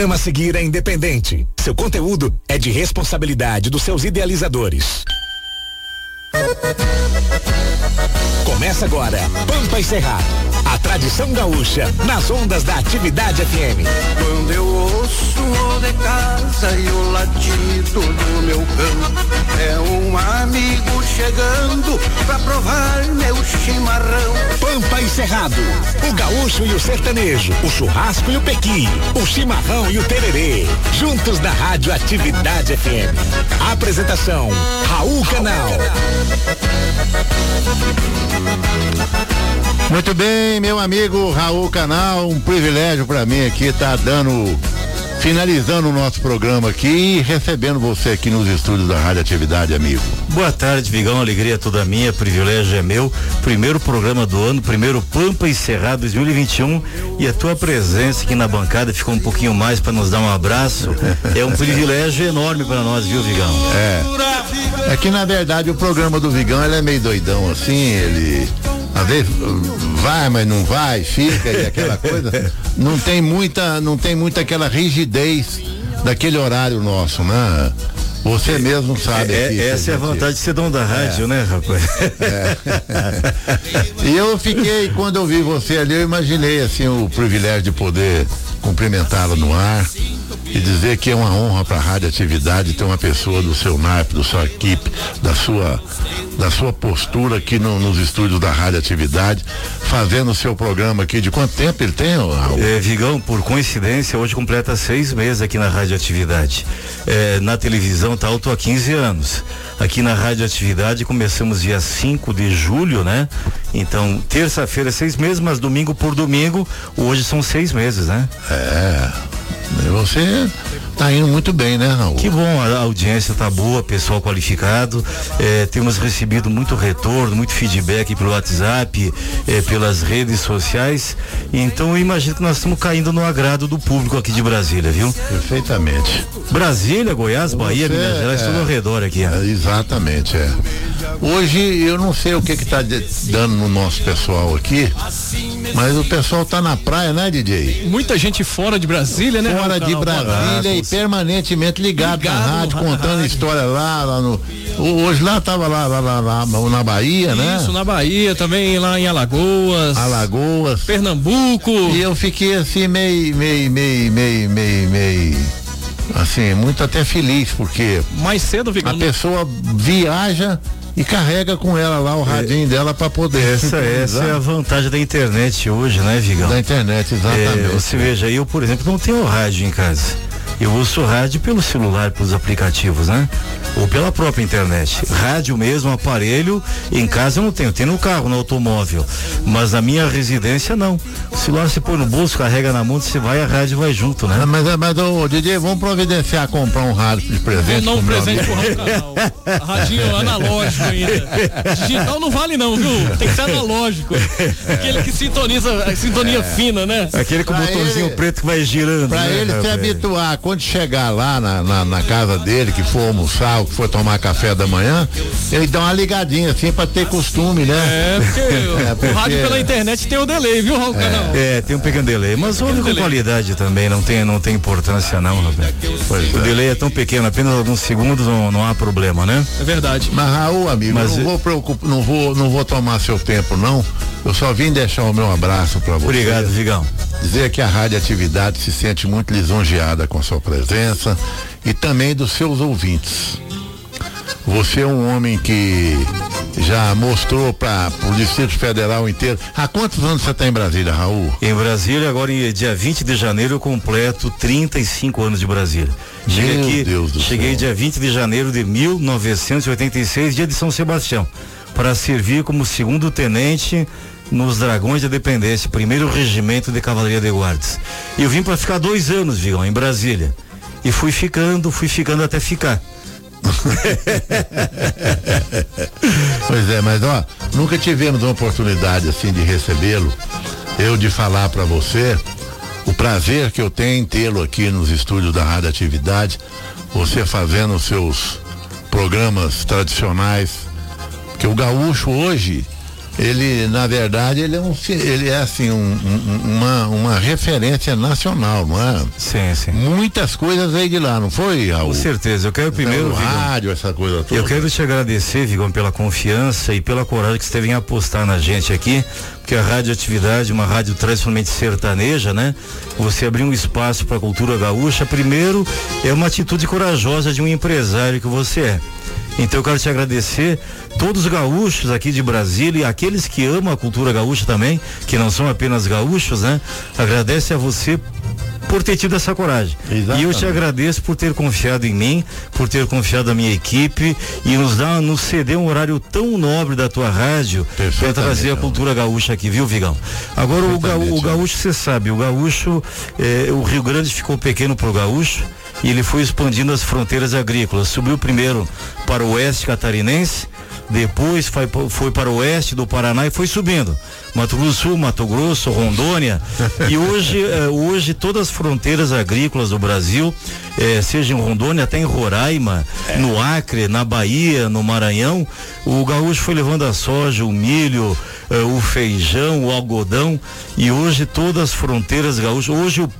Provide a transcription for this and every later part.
programa a seguir é independente. Seu conteúdo é de responsabilidade dos seus idealizadores. Começa agora, Pampa e Cerrado. A tradição gaúcha nas ondas da atividade FM. Quando eu ouço o de casa e o latido do meu cão, é um amigo chegando pra provar meu chimarrão. Pampa e Cerrado. O gaúcho e o sertanejo. O churrasco e o pequi. O chimarrão e o tererê. Juntos na rádio Atividade FM. Apresentação: Raul Canal. Muito bem, meu amigo Raul Canal, um privilégio para mim aqui estar tá dando finalizando o nosso programa aqui e recebendo você aqui nos estúdios da Rádio Atividade, amigo. Boa tarde, Vigão, alegria toda minha, privilégio é meu. Primeiro programa do ano, primeiro Pampa encerrado 2021 e a tua presença aqui na bancada ficou um pouquinho mais para nos dar um abraço. é um privilégio enorme para nós, viu, Vigão? É. É que na verdade o programa do Vigão ele é meio doidão assim, ele às vezes vai, mas não vai, fica e aquela coisa. Não tem muita, não tem muita aquela rigidez daquele horário nosso, né? Você mesmo sabe. É, aqui, essa é a vantagem de ser dono da rádio, é. né, rapaz? É. e eu fiquei, quando eu vi você ali, eu imaginei assim o privilégio de poder cumprimentá-lo no ar e dizer que é uma honra para a Rádio Atividade ter uma pessoa do seu naipe, da sua equipe, da sua, da sua postura aqui no, nos estúdios da Rádio Atividade, fazendo o seu programa aqui. De quanto tempo ele tem, Raul? É, Vigão, por coincidência, hoje completa seis meses aqui na Rádio Atividade. É, na televisão tá alto há 15 anos. Aqui na Rádio Atividade começamos dia 5 de julho, né? Então, terça-feira, seis meses, mas domingo por domingo, hoje são seis meses, né? É. Você tá indo muito bem, né, Raul? Que bom, a audiência tá boa, pessoal qualificado. É, temos recebido muito retorno, muito feedback pelo WhatsApp, é, pelas redes sociais. Então eu imagino que nós estamos caindo no agrado do público aqui de Brasília, viu? Perfeitamente. Brasília, Goiás, Bahia, Você, Gerais, é, tudo ao redor aqui. É, exatamente, é. Hoje eu não sei o que que tá dando no nosso pessoal aqui, mas o pessoal tá na praia, né, DJ? Muita gente fora de Brasília, né? Fora de Brasília e permanentemente ligado, ligado na rádio, contando rádio. história lá, lá no. Hoje lá tava lá, lá, lá, lá na Bahia, né? Isso, na Bahia, também lá em Alagoas. Alagoas. Pernambuco. E eu fiquei assim meio, meio, meio, meio, meio, meio assim, muito até feliz, porque. Mais cedo, A pessoa viaja e carrega com ela lá o radinho é, dela para poder. Essa, essa é a vantagem da internet hoje, né, Vigão? Da internet, exatamente. É, você veja, eu, por exemplo, não tenho rádio em casa. Eu ouço rádio pelo celular, pelos aplicativos, né? Ou pela própria internet. Rádio mesmo, aparelho, em casa eu não tenho, tenho no carro, no automóvel. Mas na minha residência não. O celular você põe no bolso, carrega na mão, você vai, a rádio vai junto, né? Mas, mas ô, DJ, vamos providenciar comprar um rádio de presente. Não, não presente pro canal. Radinho analógico ainda. Digital não vale não, viu? Tem que ser analógico. Aquele que sintoniza, sintonia é. fina, né? Aquele com o botãozinho ele, preto que vai girando. Pra né, ele se habituar, quando chegar lá na, na, na, casa dele, que for almoçar, ou que for tomar café da manhã, ele dá uma ligadinha assim pra ter costume, né? É, porque, é, porque... o rádio pela internet tem o delay, viu, Raul? É, é tem um pequeno delay, mas ouve com qualidade também, não tem, não tem importância não, Roberto. o é. delay é tão pequeno, apenas alguns segundos não, não há problema, né? É verdade. Mas Raul, amigo, mas não vou preocupar, não vou, não vou tomar seu tempo não. Eu só vim deixar o meu abraço para você. Obrigado, Vigão. Dizer que a Rádio Atividade se sente muito lisonjeada com sua presença e também dos seus ouvintes. Você é um homem que já mostrou para o Distrito Federal inteiro. Há quantos anos você está em Brasília, Raul? Em Brasília, agora dia 20 de janeiro, eu completo 35 anos de Brasília. Cheguei Meu aqui, Deus do cheguei céu. dia 20 de janeiro de 1986, dia de São Sebastião, para servir como segundo tenente nos Dragões da Dependência, primeiro regimento de Cavalaria de Guardas. E eu vim para ficar dois anos, Vigão, em Brasília. E fui ficando, fui ficando até ficar. pois é, mas ó, nunca tivemos uma oportunidade assim de recebê-lo. Eu de falar para você o prazer que eu tenho em tê-lo aqui nos estúdios da Rádio Atividade, você fazendo os seus programas tradicionais, porque o gaúcho hoje ele, na verdade, ele é, um, ele é assim, um, um, uma, uma referência nacional, não é? Sim, sim. Muitas coisas veio de lá, não foi, Raul? Com certeza. Eu quero primeiro. Então, rádio, essa coisa toda. Eu quero te agradecer, Vigão, pela confiança e pela coragem que você teve em apostar na gente aqui, porque a radioatividade, uma rádio tradicionalmente sertaneja, né? Você abrir um espaço para a cultura gaúcha, primeiro, é uma atitude corajosa de um empresário que você é. Então eu quero te agradecer, todos os gaúchos aqui de Brasília e aqueles que amam a cultura gaúcha também, que não são apenas gaúchos, né? Agradece a você por ter tido essa coragem. Exatamente. E eu te agradeço por ter confiado em mim, por ter confiado na minha equipe e nos dar, nos ceder um horário tão nobre da tua rádio para trazer a cultura gaúcha aqui, viu, Vigão? Agora o, ga, o gaúcho, você sabe, o gaúcho, eh, o Rio Grande ficou pequeno pro gaúcho e ele foi expandindo as fronteiras agrícolas. Subiu primeiro para o oeste catarinense, depois foi, foi para o oeste do Paraná e foi subindo. Mato Grosso do Sul, Mato Grosso, Rondônia. e hoje, eh, hoje todas as fronteiras agrícolas do Brasil, eh, seja em Rondônia, até em Roraima, é. no Acre, na Bahia, no Maranhão, o gaúcho foi levando a soja, o milho, eh, o feijão, o algodão. E hoje todas as fronteiras gaúchas, hoje o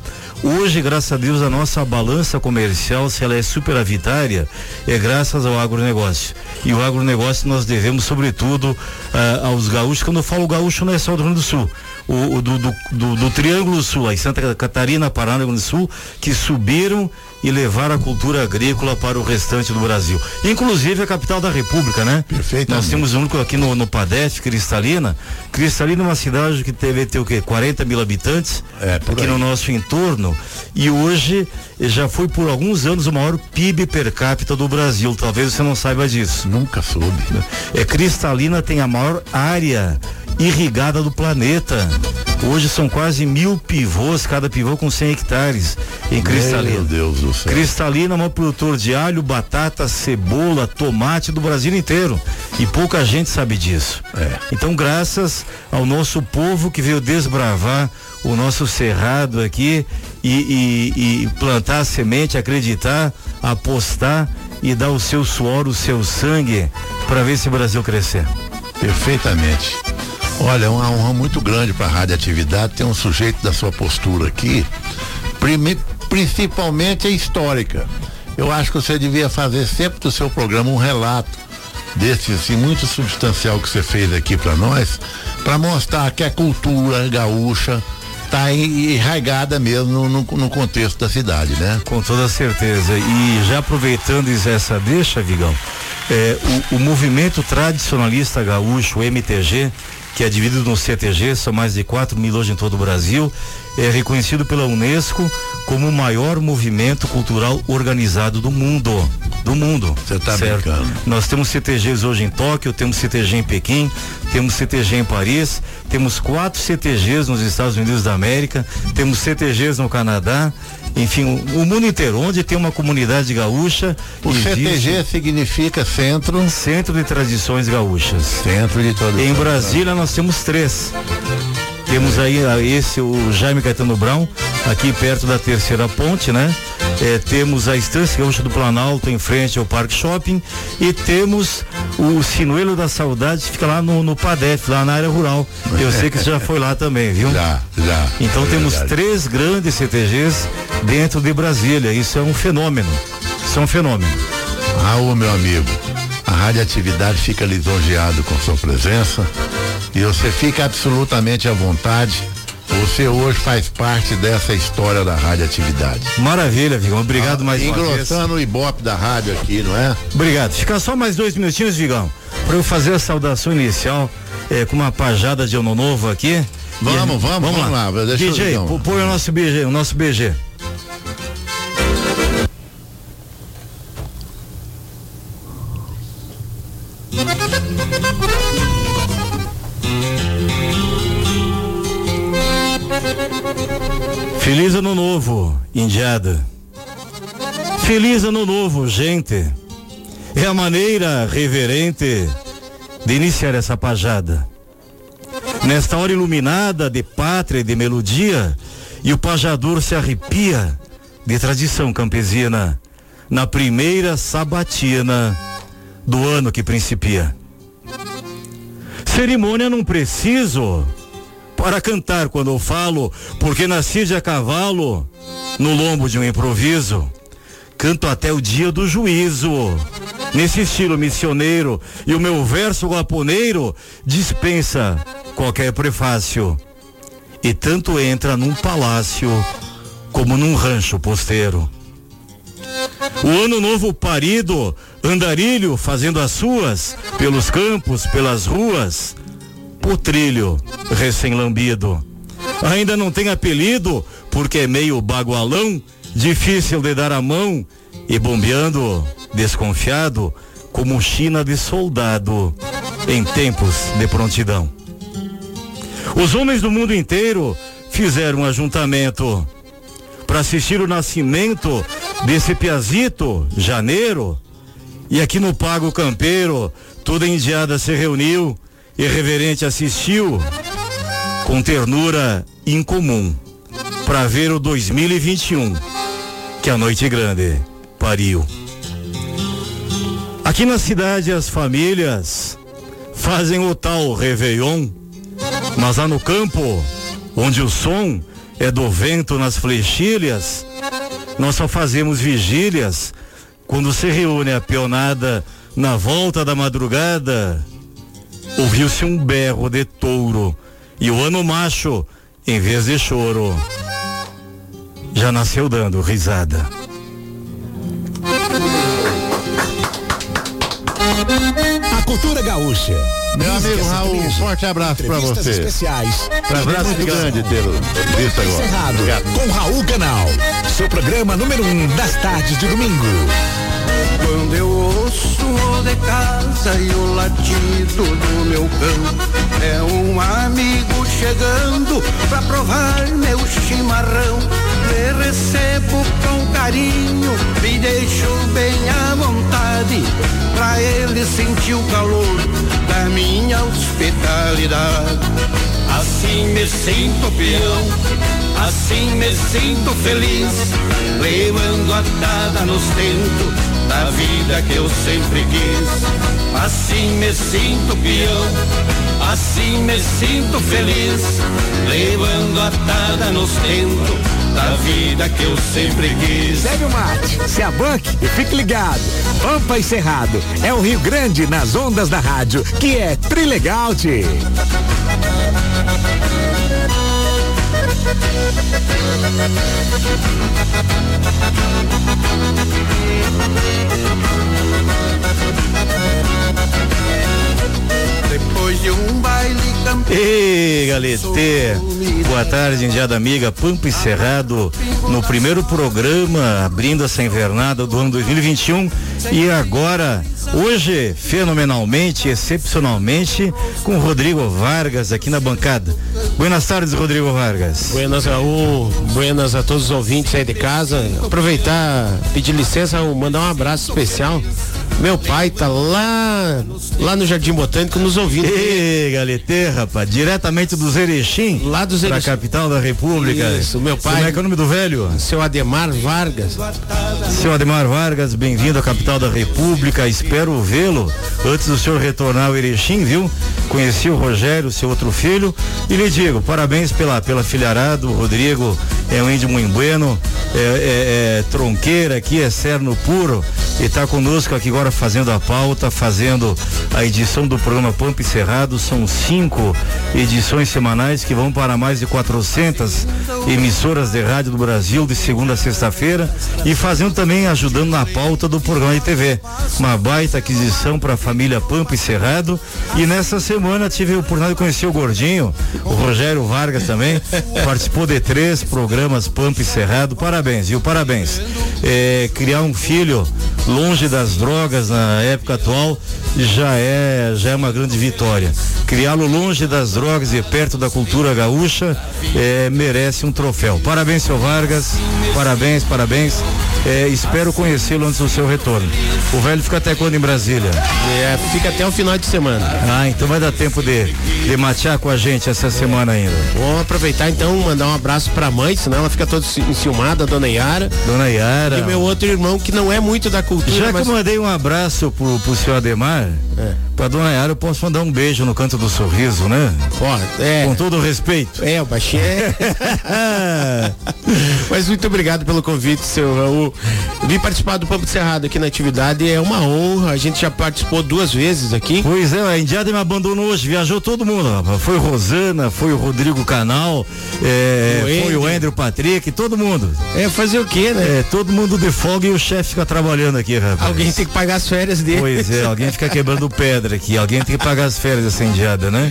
Hoje, graças a Deus, a nossa balança comercial, se ela é superavitária, é graças ao agronegócio. E o agronegócio nós devemos, sobretudo, uh, aos gaúchos. Quando eu falo gaúcho, não é só do Rio Grande do Sul. O, o do, do, do, do, Triângulo Sul, aí Santa Catarina, Paraná, Rio Grande do Sul, que subiram e levar a cultura agrícola para o restante do Brasil. Inclusive a capital da República, né? Perfeito. Nós temos um único aqui no, no Padef, Cristalina. Cristalina é uma cidade que teve ter o quê? 40 mil habitantes é, aqui aí. no nosso entorno. E hoje já foi por alguns anos o maior PIB per capita do Brasil. Talvez você não saiba disso. Nunca soube. É, Cristalina tem a maior área irrigada do planeta. Hoje são quase mil pivôs, cada pivô com 100 hectares em Cristalina. Meu Deus do céu. Cristalina é um produtor de alho, batata, cebola, tomate do Brasil inteiro. E pouca gente sabe disso. É. Então, graças ao nosso povo que veio desbravar o nosso cerrado aqui e, e, e plantar a semente, acreditar, apostar e dar o seu suor, o seu sangue para ver esse Brasil crescer. Perfeitamente. Olha, é uma honra muito grande para a radioatividade ter um sujeito da sua postura aqui, principalmente a histórica. Eu acho que você devia fazer sempre do seu programa um relato desse assim muito substancial que você fez aqui para nós, para mostrar que a cultura gaúcha está enraigada mesmo no, no, contexto da cidade, né? Com toda certeza. E já aproveitando essa deixa, Vigão, é, o, o movimento tradicionalista gaúcho, o MTG, que é dividido no CTG, são mais de 4 mil hoje em todo o Brasil, é reconhecido pela Unesco como o maior movimento cultural organizado do mundo. Do mundo. Você está brincando. Nós temos CTGs hoje em Tóquio, temos CTG em Pequim, temos CTG em Paris, temos quatro CTGs nos Estados Unidos da América, temos CTGs no Canadá, enfim, o, o, mundo inteiro, onde tem uma comunidade gaúcha. O CTG significa Centro. Centro de Tradições Gaúchas. Centro de Tradições. Em Brasília nós temos três. Temos aí ah, esse, o Jaime Caetano Brown, aqui perto da terceira ponte, né? É, temos a Estância Gaúcha do Planalto, em frente ao Parque Shopping, e temos o Sinuelo da Saudade, que fica lá no, no Padef, lá na área rural. Eu sei que você já foi lá também, viu? Já, já. Então é temos verdade. três grandes CTGs dentro de Brasília. Isso é um fenômeno. Isso é um fenômeno. Raul, meu amigo, a radioatividade fica lisonjeado com sua presença e você fica absolutamente à vontade. Você hoje faz parte dessa história da radioatividade. Maravilha, Vigão. Obrigado ah, mais uma vez. Engrossando o ibope da rádio aqui, não é? Obrigado. Fica só mais dois minutinhos, Vigão, para eu fazer a saudação inicial eh, com uma pajada de ano novo aqui. Vamos, vamos, vamos, lá. lá. Deixa DJ, põe o nosso BG, o nosso BG. Feliz ano novo, Indiada. Feliz ano novo, gente. É a maneira reverente de iniciar essa pajada. Nesta hora iluminada de pátria e de melodia, e o pajador se arrepia de tradição campesina na primeira sabatina do ano que principia. Cerimônia não preciso para cantar quando eu falo, porque nasci de a cavalo no lombo de um improviso. Canto até o dia do juízo, nesse estilo missioneiro, e o meu verso guaponeiro dispensa qualquer prefácio. E tanto entra num palácio como num rancho posteiro. O ano novo parido, andarilho fazendo as suas, pelos campos, pelas ruas, potrilho recém-lambido. Ainda não tem apelido, porque é meio bagualão, difícil de dar a mão, e bombeando, desconfiado, como China de soldado, em tempos de prontidão. Os homens do mundo inteiro fizeram um ajuntamento para assistir o nascimento desse piazito, janeiro. E aqui no Pago Campeiro, toda a indiada se reuniu e reverente assistiu com ternura incomum para ver o 2021 que a noite grande pariu. Aqui na cidade as famílias fazem o tal Réveillon, mas lá no campo, onde o som é do vento nas flechilhas, nós só fazemos vigílias quando se reúne a peonada na volta da madrugada. Ouviu-se um berro de touro e o ano macho, em vez de choro, já nasceu dando risada. A cultura gaúcha. Meu amigo Raul, um forte abraço para você. especiais. Prazer muito grande tê-lo visto agora. Encerrado com Raul Canal. Seu programa número um das tardes de domingo. Quando eu ouço o de casa e o latido do meu cão, é um amigo chegando pra provar meu chimarrão. Me recebo com carinho, me deixo bem à vontade, pra ele sentir o calor da minha hospitalidade. Assim me sinto peão, assim me sinto feliz, levando a dada nos tentos da vida que eu sempre quis. Assim me sinto peão, assim me sinto feliz, levando a dada nos tentos da vida que eu sempre quis. Segue o mate, se abanque e fique ligado. Pampa e Cerrado é o Rio Grande nas ondas da rádio, que é Trilegal. Thank you. Depois de um baile Ei, Galete, boa tarde, indiada amiga, Pampa e Cerrado, no primeiro programa, abrindo essa invernada do ano 2021 e agora, hoje, fenomenalmente, excepcionalmente, com o Rodrigo Vargas aqui na bancada. Buenas tardes, Rodrigo Vargas. Buenas, Raul. Buenas a todos os ouvintes aí de casa. Aproveitar, pedir licença, mandar um abraço especial. Meu pai tá lá, lá no Jardim Botânico nos ouvindo. Ei, Galete, rapaz, diretamente do Erechim, lá do Erechim, capital da República. Isso, meu pai. Como é que é o nome do velho? Seu Ademar Vargas. Seu Ademar Vargas, bem-vindo à capital da República. Espero vê-lo antes do senhor retornar ao Erechim, viu? Conheci o Rogério, seu outro filho, e lhe digo, parabéns pela, pela filharada. O Rodrigo é um índio muito bueno, é, é, é tronqueira aqui, é cerno puro, e está conosco aqui agora fazendo a pauta, fazendo a edição do programa Pampa e Cerrado. São cinco edições semanais que vão para mais de 400 emissoras de rádio do Brasil de segunda a sexta-feira e fazendo também ajudando na pauta do programa de TV. Uma baita aquisição para a família Pampa e Cerrado. E nessa semana tive a oportunidade de conhecer o Gordinho, o Rogério Vargas também, participou de três programas Pampa e Cerrado. Parabéns, viu? Parabéns. É, criar um filho longe das drogas na época atual já é já é uma grande vitória. Criá-lo longe das drogas e perto da cultura gaúcha é, merece um troféu. Parabéns, seu Vargas. Parabéns, parabéns. É, espero conhecê-lo antes do seu retorno. O velho fica até quando em Brasília? É, fica até o final de semana. Ah, então vai dar tempo de, de matear com a gente essa semana ainda. Vou aproveitar então, mandar um abraço pra mãe, senão ela fica toda enciumada, dona Yara. Dona Yara. E meu outro irmão que não é muito da cultura. Já mas... que eu mandei um abraço pro, pro senhor Ademar, é. pra dona Yara eu posso mandar um beijo no canto do sorriso, né? Ó, é. Com todo o respeito. É, o é. mas muito obrigado pelo convite, seu Raul. Vim participar do Pampo Cerrado aqui na atividade, é uma honra. A gente já participou duas vezes aqui. Pois é, a Indiada me abandonou hoje, viajou todo mundo, rapaz. Foi Rosana, foi o Rodrigo Canal, é, o foi o Andrew Patrick, todo mundo. É, fazer o quê, né? É, todo mundo de folga e o chefe fica trabalhando aqui, rapaz. Alguém tem que pagar as férias dele. Pois é, alguém fica quebrando pedra aqui, alguém tem que pagar as férias dessa Indiada, né?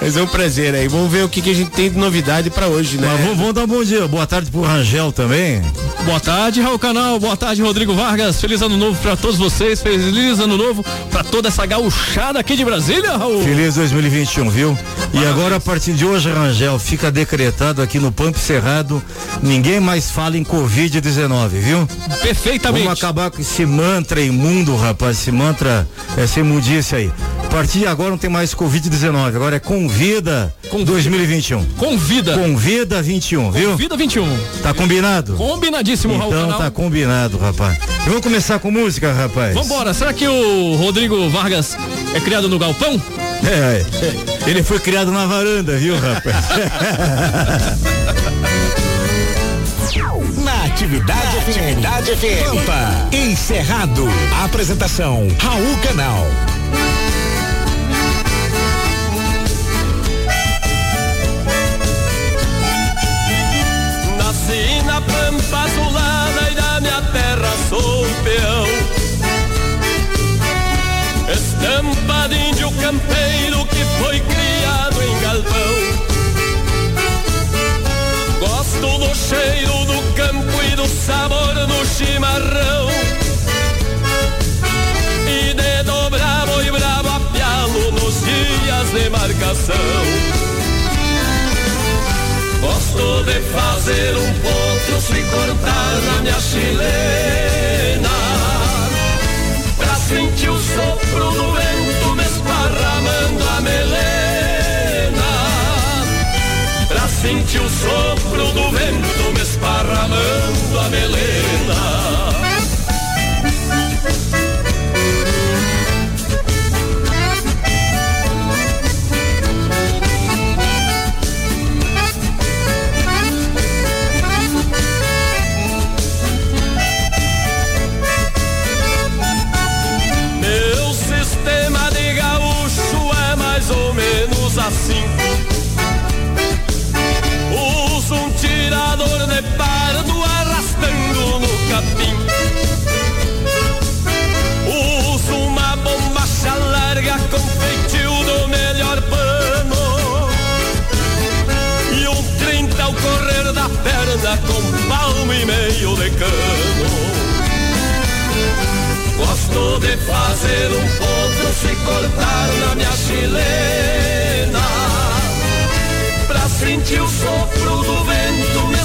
Mas é um prazer aí. Vamos ver o que, que a gente tem de novidade para hoje, né? Mas vamos, dar um bom dia. Boa tarde pro Rangel também. Boa tarde, Raul Canal. Boa tarde, Rodrigo Vargas. Feliz ano novo para todos vocês. Feliz ano novo para toda essa gauchada aqui de Brasília, Raul. Feliz 2021, viu? E agora, a partir de hoje, Rangel, fica decretado aqui no Pampo Cerrado, ninguém mais fala em Covid-19, viu? Perfeitamente. Vamos acabar com esse mantra imundo, rapaz, esse mantra, essa imundice aí. A partir de agora não tem mais Covid-19, agora é Convida, Convida 2021. Convida. Convida 21, viu? Convida 21. Tá combinado? Combinadíssimo, então, Raul. Então tá combinado, rapaz. Vamos começar com música, rapaz. Vambora, será que o Rodrigo Vargas é criado no galpão? É, é. ele foi criado na varanda, viu, rapaz? Atividade, atividade FM. Pampa, encerrado. Apresentação Raul Canal. Nasci na pampa azulada e da minha terra sou peão. Estampa de índio campeiro que foi criado em galpão. Gosto do cheiro do campo do sabor do chimarrão. E de dobrar boi bravo a nos dias de marcação. Gosto de fazer um potro se cortar na minha chilena Pra sentir o sopro do vento me esparramando a melena Pra sentir o sopro do vento me esparramando a melena com palmo e meio de cano. Gosto de fazer um potro se cortar na minha chilena Pra sentir o sopro do vento me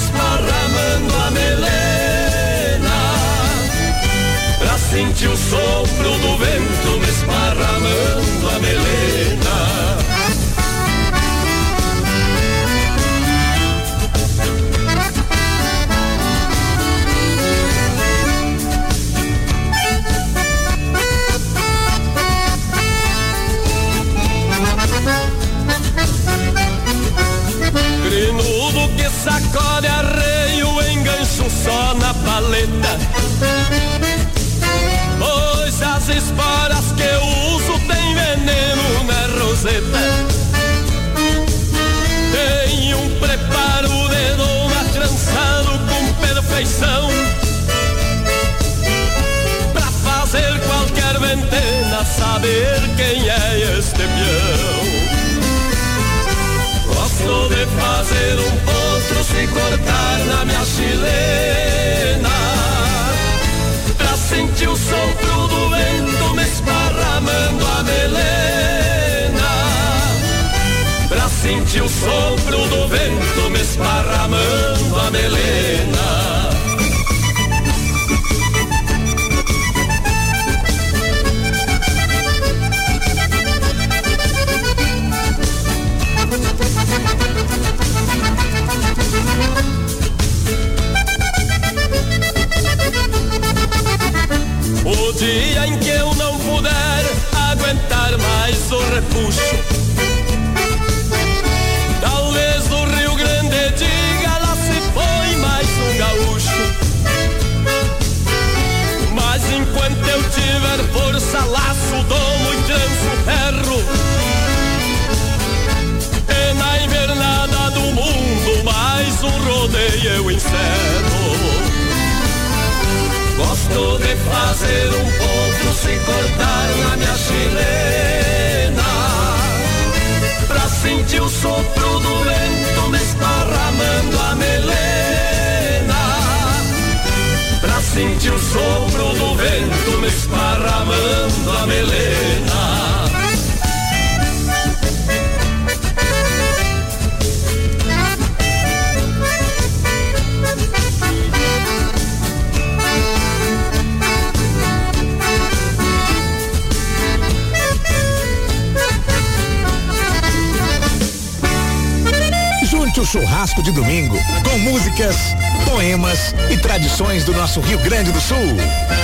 o churrasco de domingo com músicas, poemas e tradições do nosso Rio Grande do Sul.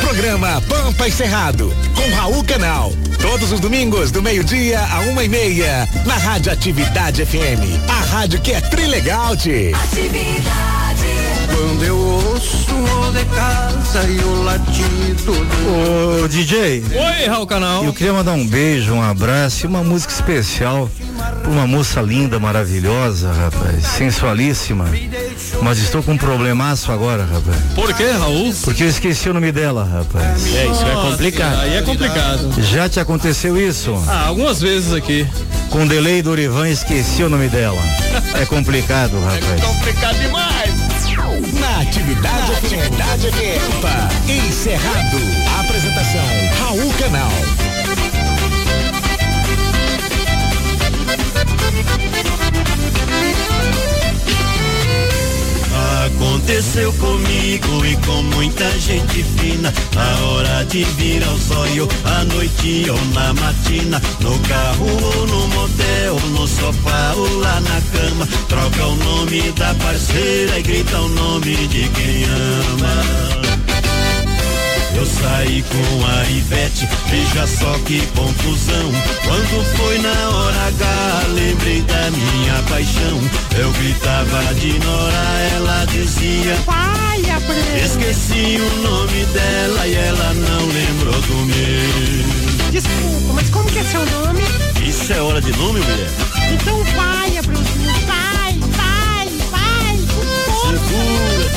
Programa Pampa e Cerrado com Raul Canal. Todos os domingos do meio-dia a uma e meia na Rádio Atividade FM. A rádio que é trilegal, -te. Atividade. Quando eu ouço o de casa e o latido do... Ô DJ. Oi, Raul Canal. Eu queria mandar um beijo, um abraço e uma música especial uma moça linda, maravilhosa, rapaz, sensualíssima. Mas estou com um problemaço agora, rapaz. Por que, Raul? Porque eu esqueci o nome dela, rapaz. É, isso é complicado. Aí é complicado. Já te aconteceu isso? Ah, algumas vezes aqui. Com delay do Orivan, esqueci o nome dela. É complicado, rapaz. É complicado demais. Atividade, atividade FM. Encerrado. Apresentação Raul Canal. Aconteceu comigo e com muita gente fina. A hora de vir ao zóio, à noite ou na matina. No carro ou no motel, no sofá ou lá na cama. Troca o nome da parceira e grita o nome de quem ama. Eu saí com a Ivete, veja só que confusão. Quando foi na hora H, lembrei da minha paixão. Eu gritava de Nora, ela dizia Vai, Esqueci o nome dela e ela não lembrou do meu. Desculpa, mas como que é seu nome? Isso é hora de nome, mulher? Então vai, Abruzinho, vai, vai, vai. Segura,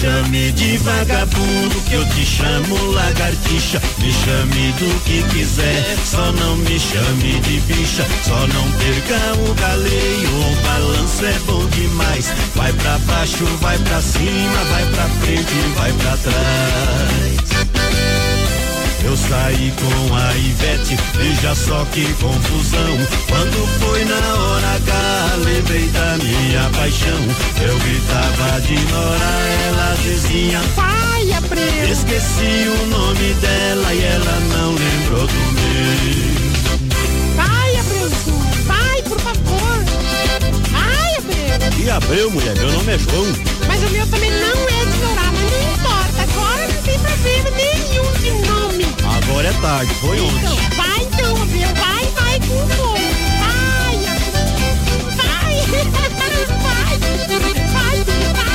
chame de vagabundo que eu te chamo lagartixa. Me chame do que quiser, só não me chame de bicha. Só não perca o galeio, o balanço é bom demais. Vai pra baixo, vai pra cima, vai pra frente, vai pra trás. Eu saí com a Ivete, veja só que confusão. Quando foi na hora H, lembrei da minha paixão. Eu gritava de Nora, ela dizia Vai, Abreu. Esqueci o nome dela e ela não lembrou do meu. Vai, Abreu, vai, por favor. Vai, Abreu. E Abreu, mulher, meu nome é João. Mas o meu também não é de Nora, mas não importa. Agora problema nenhum de nome. Agora é tarde, foi então, ontem. Vai então, viu? Vai, vai com fome. Vai, vai, vai, vai, vai, vai, vai,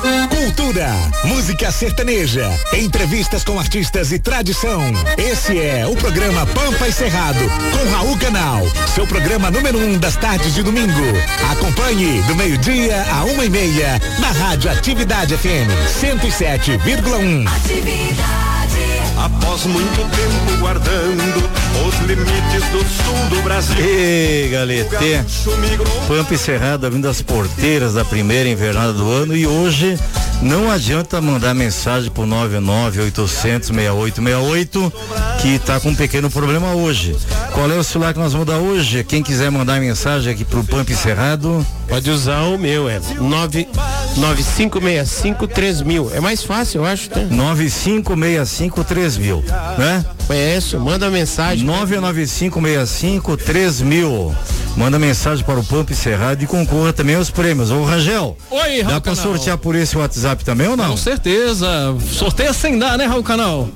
Cultura, música sertaneja, entrevistas com artistas e tradição. Esse é o programa Pampa e Cerrado, com Raul Canal, seu programa número um das tardes de domingo. Acompanhe do meio-dia a uma e meia na Rádio Atividade FM 107,1. Atividade. Após muito tempo guardando os limites do sul do Brasil. E galete, Pampa Cerrado abrindo as porteiras da primeira invernada do ano e hoje não adianta mandar mensagem pro 998006868 que tá com um pequeno problema hoje. Qual é o celular que nós vamos dar hoje? Quem quiser mandar mensagem aqui pro Pampa Cerrado, pode usar o meu, é 995653000. É mais fácil, eu acho, né? 95653000, né? É isso, manda mensagem. 995653000. Manda mensagem para o Pampa Cerrado e concorra também aos prêmios. Ô Rangel. Oi, Raul Dá para sortear por esse WhatsApp também ou não? Com certeza. Sorteia sem dar, né, Raul Canal?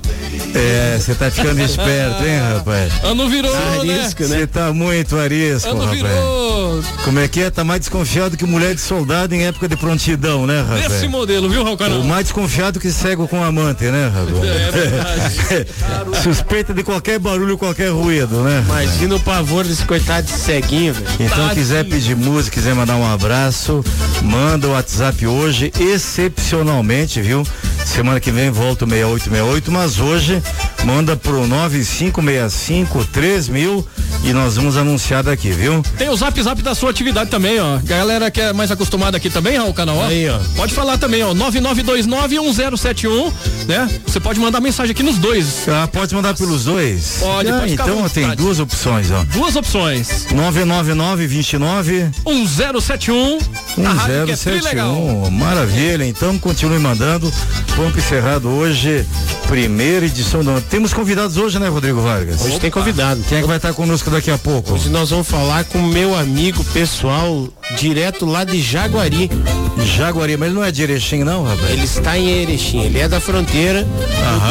É, você tá ficando esperto, hein, rapaz? Ano virou, né? Você né? tá muito arisco, ano rapaz. Virou. Como é que é? Tá mais desconfiado que mulher de soldado em época de prontidão, né, rapaz? Esse modelo, viu, Raul Canal? O mais desconfiado que cego com amante, né, rapaz? É, verdade. Suspeita de qualquer barulho, qualquer ruído, né? Imagina o pavor desse coitado de ceguinho, velho. Então, Tadinho. quiser pedir música, quiser mandar um abraço, manda o WhatsApp hoje, excepcionalmente, viu? Semana que vem volta o 6868, mas hoje manda pro 9565 3000 e nós vamos anunciar daqui, viu? Tem o zap zap da sua atividade também, ó. Galera que é mais acostumada aqui também, ó, o canal, ó. Aí, ó. Pode falar também, ó. 99291071, né? Você pode mandar mensagem aqui nos dois. Ah, pode mandar pelos dois? Pode, ah, pode Então tem duas opções, ó. Duas opções. 99929 1071. 1071. É Maravilha. Então continue mandando. Ponto encerrado hoje, primeira edição do ano. Temos convidados hoje, né, Rodrigo Vargas? Hoje Opa. tem convidado. Quem é que vai estar conosco daqui a pouco? Hoje nós vamos falar com meu amigo pessoal, direto lá de Jaguari. Jaguari, mas ele não é de Erechim, não, rapaz? Ele está em Erechim, ele é da fronteira,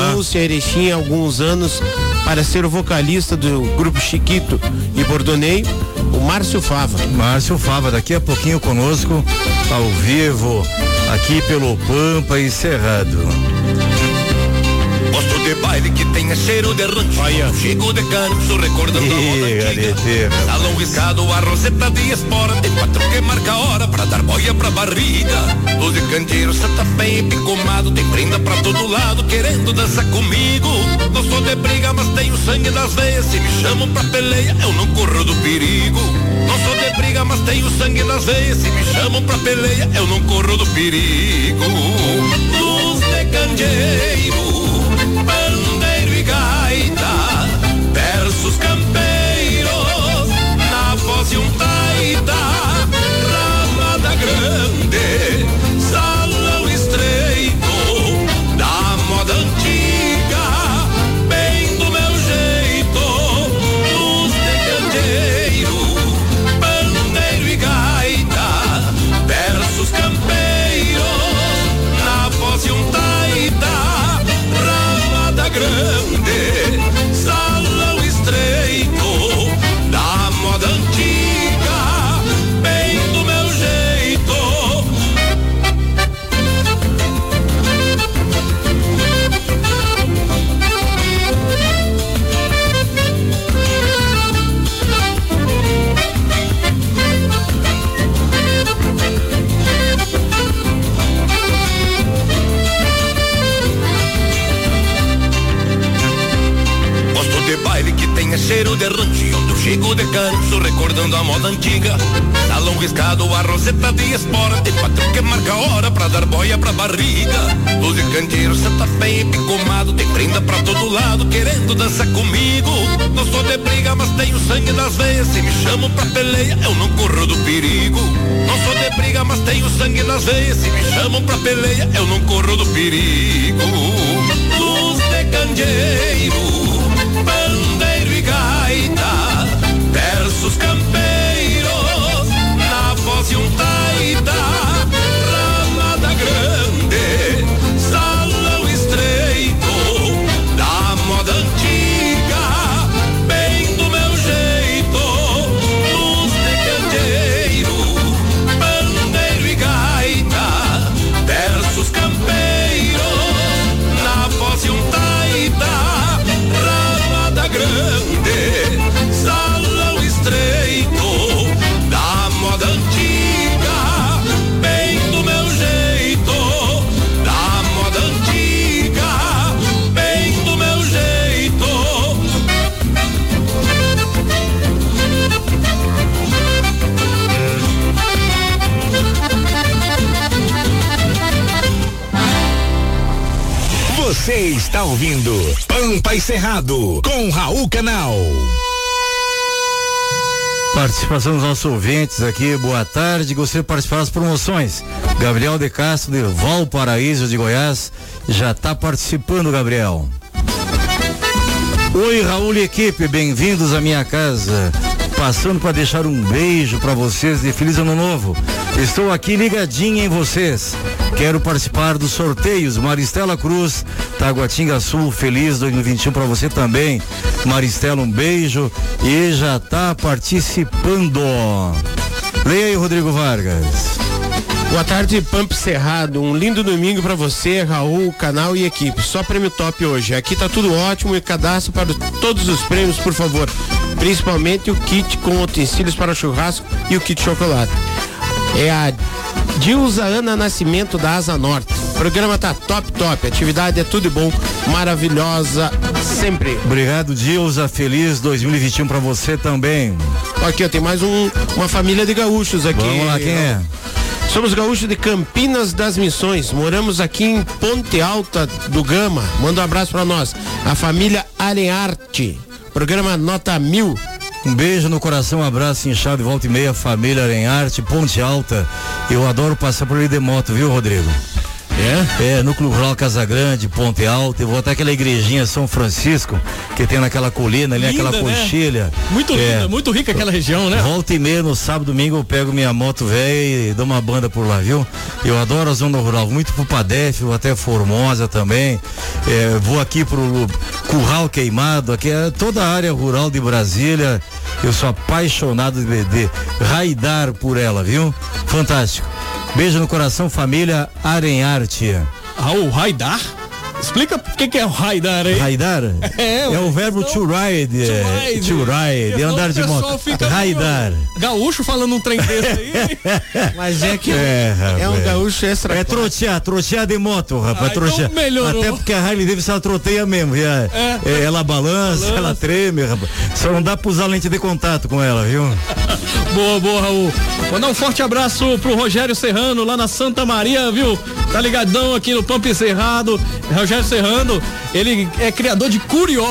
mudou-se a Erechim há alguns anos para ser o vocalista do grupo Chiquito e Bordoneio, o Márcio Fava. Márcio Fava, daqui a pouquinho conosco, ao vivo, aqui pelo Pampa e Cerrado. Gosto de baile que tenha cheiro de rancho Olha. Chego de canso recordando Ih, a moda antiga. Salão riscado, a roseta de espora Tem quatro que marca a hora pra dar boia pra barriga. Luz de candeeiro, cê tá bem picomado Tem prenda pra todo lado querendo dançar comigo. Não sou de briga, mas tenho sangue nas veias Se me chamam pra peleia, eu não corro do perigo. Não sou de briga, mas tenho sangue nas veias Se me chamam pra peleia, eu não corro do perigo. Luz de candeeiro de Onde chego de canso recordando a moda antiga. Salão riscado, a roseta de espora Tem patrão que marca a hora pra dar boia pra barriga. Luz de candeeiro, cê tá bem picomado Tem prenda pra todo lado querendo dançar comigo. Não sou de briga, mas tenho sangue nas veias Se me chamam pra peleia, eu não corro do perigo. Não sou de briga, mas tenho sangue nas veias Se me chamam pra peleia, eu não corro do perigo. Luz de candeeiro Você está ouvindo Pampa e Cerrado com Raul Canal. Participação dos nossos ouvintes aqui, boa tarde. Gostaria de participar das promoções. Gabriel de Castro de Valparaíso de Goiás já está participando, Gabriel. Oi, Raul e equipe, bem-vindos à minha casa. Passando para deixar um beijo para vocês de feliz ano novo. Estou aqui ligadinho em vocês. Quero participar dos sorteios. Maristela Cruz, Taguatinga Sul, feliz 2021 para você também. Maristela, um beijo e já está participando. Leia aí, Rodrigo Vargas. Boa tarde, Pamp Cerrado. Um lindo domingo para você, Raul, canal e equipe. Só prêmio top hoje. Aqui tá tudo ótimo e cadastro para todos os prêmios, por favor. Principalmente o kit com utensílios para churrasco e o kit chocolate. É a Dilza Ana Nascimento da Asa Norte. O programa tá top, top. Atividade é tudo bom, maravilhosa sempre. Obrigado, Dilza. Feliz 2021 para você também. Aqui, ó, tem mais um, uma família de gaúchos aqui. Vamos lá, quem é? Somos gaúchos de Campinas das Missões. Moramos aqui em Ponte Alta do Gama. Manda um abraço para nós. A família Arearte. Programa Nota Mil. Um beijo no coração, um abraço inchado volta e meia, família Arenharte, Ponte Alta. Eu adoro passar por ali de moto, viu, Rodrigo? É? É, Núcleo Rural Casa Grande, Ponte Alta, eu vou até aquela igrejinha São Francisco, que tem naquela colina ali, Linda, aquela né? coxilha. Muito É. linda, muito rica aquela região, né? Volta e meia no sábado, domingo eu pego minha moto velha e dou uma banda por lá, viu? Eu adoro a zona rural, muito pro Padef, vou até Formosa também. É, vou aqui pro Curral Queimado, aqui é toda a área rural de Brasília. Eu sou apaixonado de, de raidar por ela, viu? Fantástico. Beijo no coração, família Arenharte. Raul, raidar? Explica o que, que é o raidar aí. Raidar? É, É o verbo to ride. é, ride. To ride, é andar de O pessoal moto. fica Raidar. Gaúcho falando um trem desse aí. Mas é que É, é um gaúcho extra. É trotear, trotear de moto, rapaz, Ah, então trotear. melhorou. Até porque a Harley Davidson ela troteia mesmo, já. É. É, ela balança, Balança. ela treme, rapaz. Só não dá pra usar lente de contato com ela, viu? Boa, boa, Raul. Mandar um forte abraço pro Rogério Serrano lá na Santa Maria, viu? Tá ligadão aqui no Pampa e Rogério Serrano, ele é criador de curió.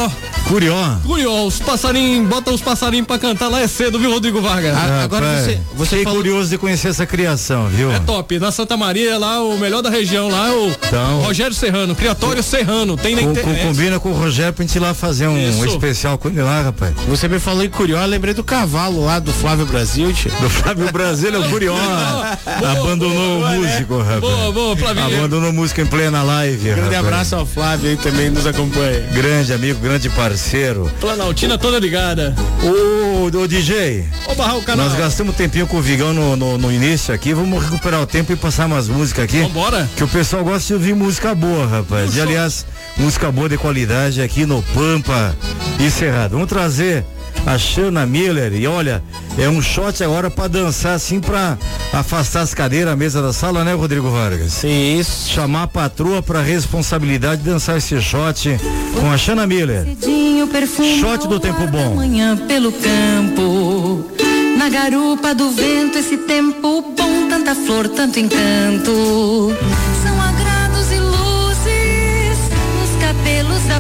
Curió. Curió, os passarinhos, bota os passarinhos pra cantar lá é cedo, viu, Rodrigo Vargas? Ah, agora Rapaz, você, você Fiquei falou curioso de conhecer essa criação, viu? É top. Na Santa Maria, lá, o melhor da região, lá, o Então- Rogério Serrano, Criatório Serrano. Tem na Com- com- internet. combina com o Rogério pra gente ir lá fazer um Isso. especial com ele lá, rapaz. Você me falou em Curió, eu lembrei do cavalo lá do Flávio Brasil, tio. Do Flávio Brasil é o Curió. Abandonou o músico, rapaz. Boa, boa, Flavinho. Abandonou o músico em plena live. Grande rapaz. abraço ao Flávio aí também nos acompanha. Grande amigo, grande parceiro. Planaltina toda ligada. Ô, ô DJ, Ô, barrar o canal. nós gastamos um tempinho com o Vigão no, no, no início aqui, vamos recuperar o tempo e passar umas músicas aqui. Vambora. Que o pessoal gosta de ouvir música boa, rapaz. E aliás, música boa de qualidade aqui no Pampa e Cerrado. Vamos trazer a Shana Miller e olha, é um shot agora pra dançar assim pra afastar as cadeiras, a mesa da sala, né, Rodrigo Vargas? Sim, isso. Chamar a patroa pra responsabilidade de dançar esse shot com a Shana Miller. Cedinho, perfume Shot do tempo bom. manhã pelo campo. Na garupa do vento, esse tempo bom, tanta flor, tanto encanto. São agrados e luzes nos cabelos da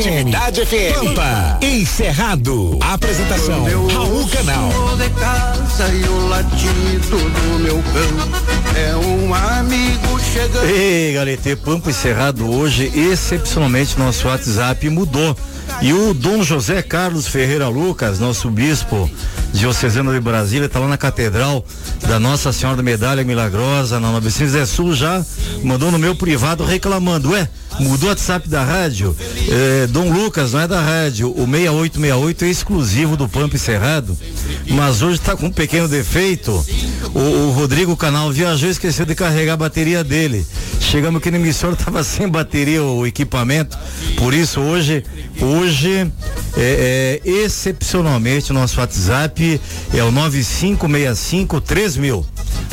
atividade FM. Pampa encerrado. Apresentação Raul Canal. De casa e o latido do meu cão é um amigo chegando. Ei, galete, Pampo encerrado hoje, excepcionalmente nosso WhatsApp mudou. E o Dom José Carlos Ferreira Lucas, nosso bispo diocesano de Brasília, está lá na Catedral da Nossa Senhora da Medalha Milagrosa, na 910 Sul, já mandou no meu privado reclamando, ué, mudou o WhatsApp da rádio? É, Dom Lucas, não é da rádio, o 6868 é exclusivo do Pampo Encerrado, mas hoje está com um pequeno defeito. O, o Rodrigo Canal viajou e esqueceu de carregar a bateria dele. Chegamos aqui no emissor, estava sem bateria o equipamento. Por isso hoje, hoje é, é, excepcionalmente nosso WhatsApp é o 9565 3000.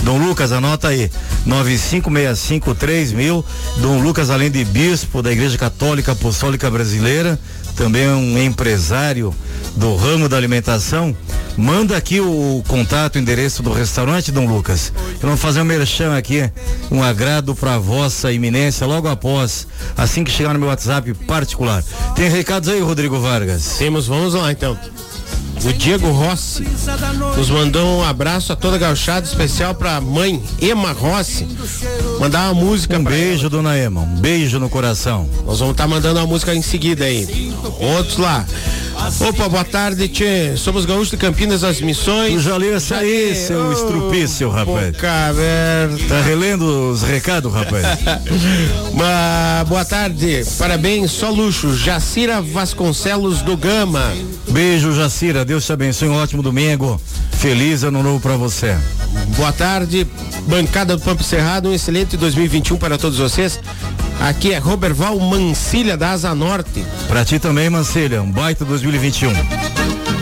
Dom Lucas, anota aí. 9565 3000. Dom Lucas, além de bispo da Igreja Católica Apostólica Brasileira, também é um empresário do ramo da alimentação. Manda aqui o contato, o endereço do restaurante, Dom Lucas. Eu vou fazer um merchan aqui, um agrado para vossa iminência logo após, assim que chegar no meu WhatsApp particular. Tem recados aí, Rodrigo Vargas? Temos, vamos lá então. O Diego Rossi nos mandou um abraço a toda a gauchada especial pra mãe Ema Rossi. Mandar uma música Um beijo, dona Ema. Um beijo no coração. Nós vamos estar mandando uma música em seguida aí. Outros lá. Opa, boa tarde, tchê. Somos gaúchos de Campinas das Missões. Tu já leu essa aí, seu estrupício, rapaz. Boca aberta. Tá relendo os recados, rapaz? Uma boa tarde, parabéns, só luxo. Jacira Vasconcelos do Gama. Beijo, Jacira. Deus te abençoe. Um ótimo domingo. Feliz ano novo pra você. Boa tarde, bancada do Pampo Cerrado. Um excelente 2021 para todos vocês. Aqui é Roberval Mancilha da Asa Norte. Pra ti também, Mancilha. Um baita 2021.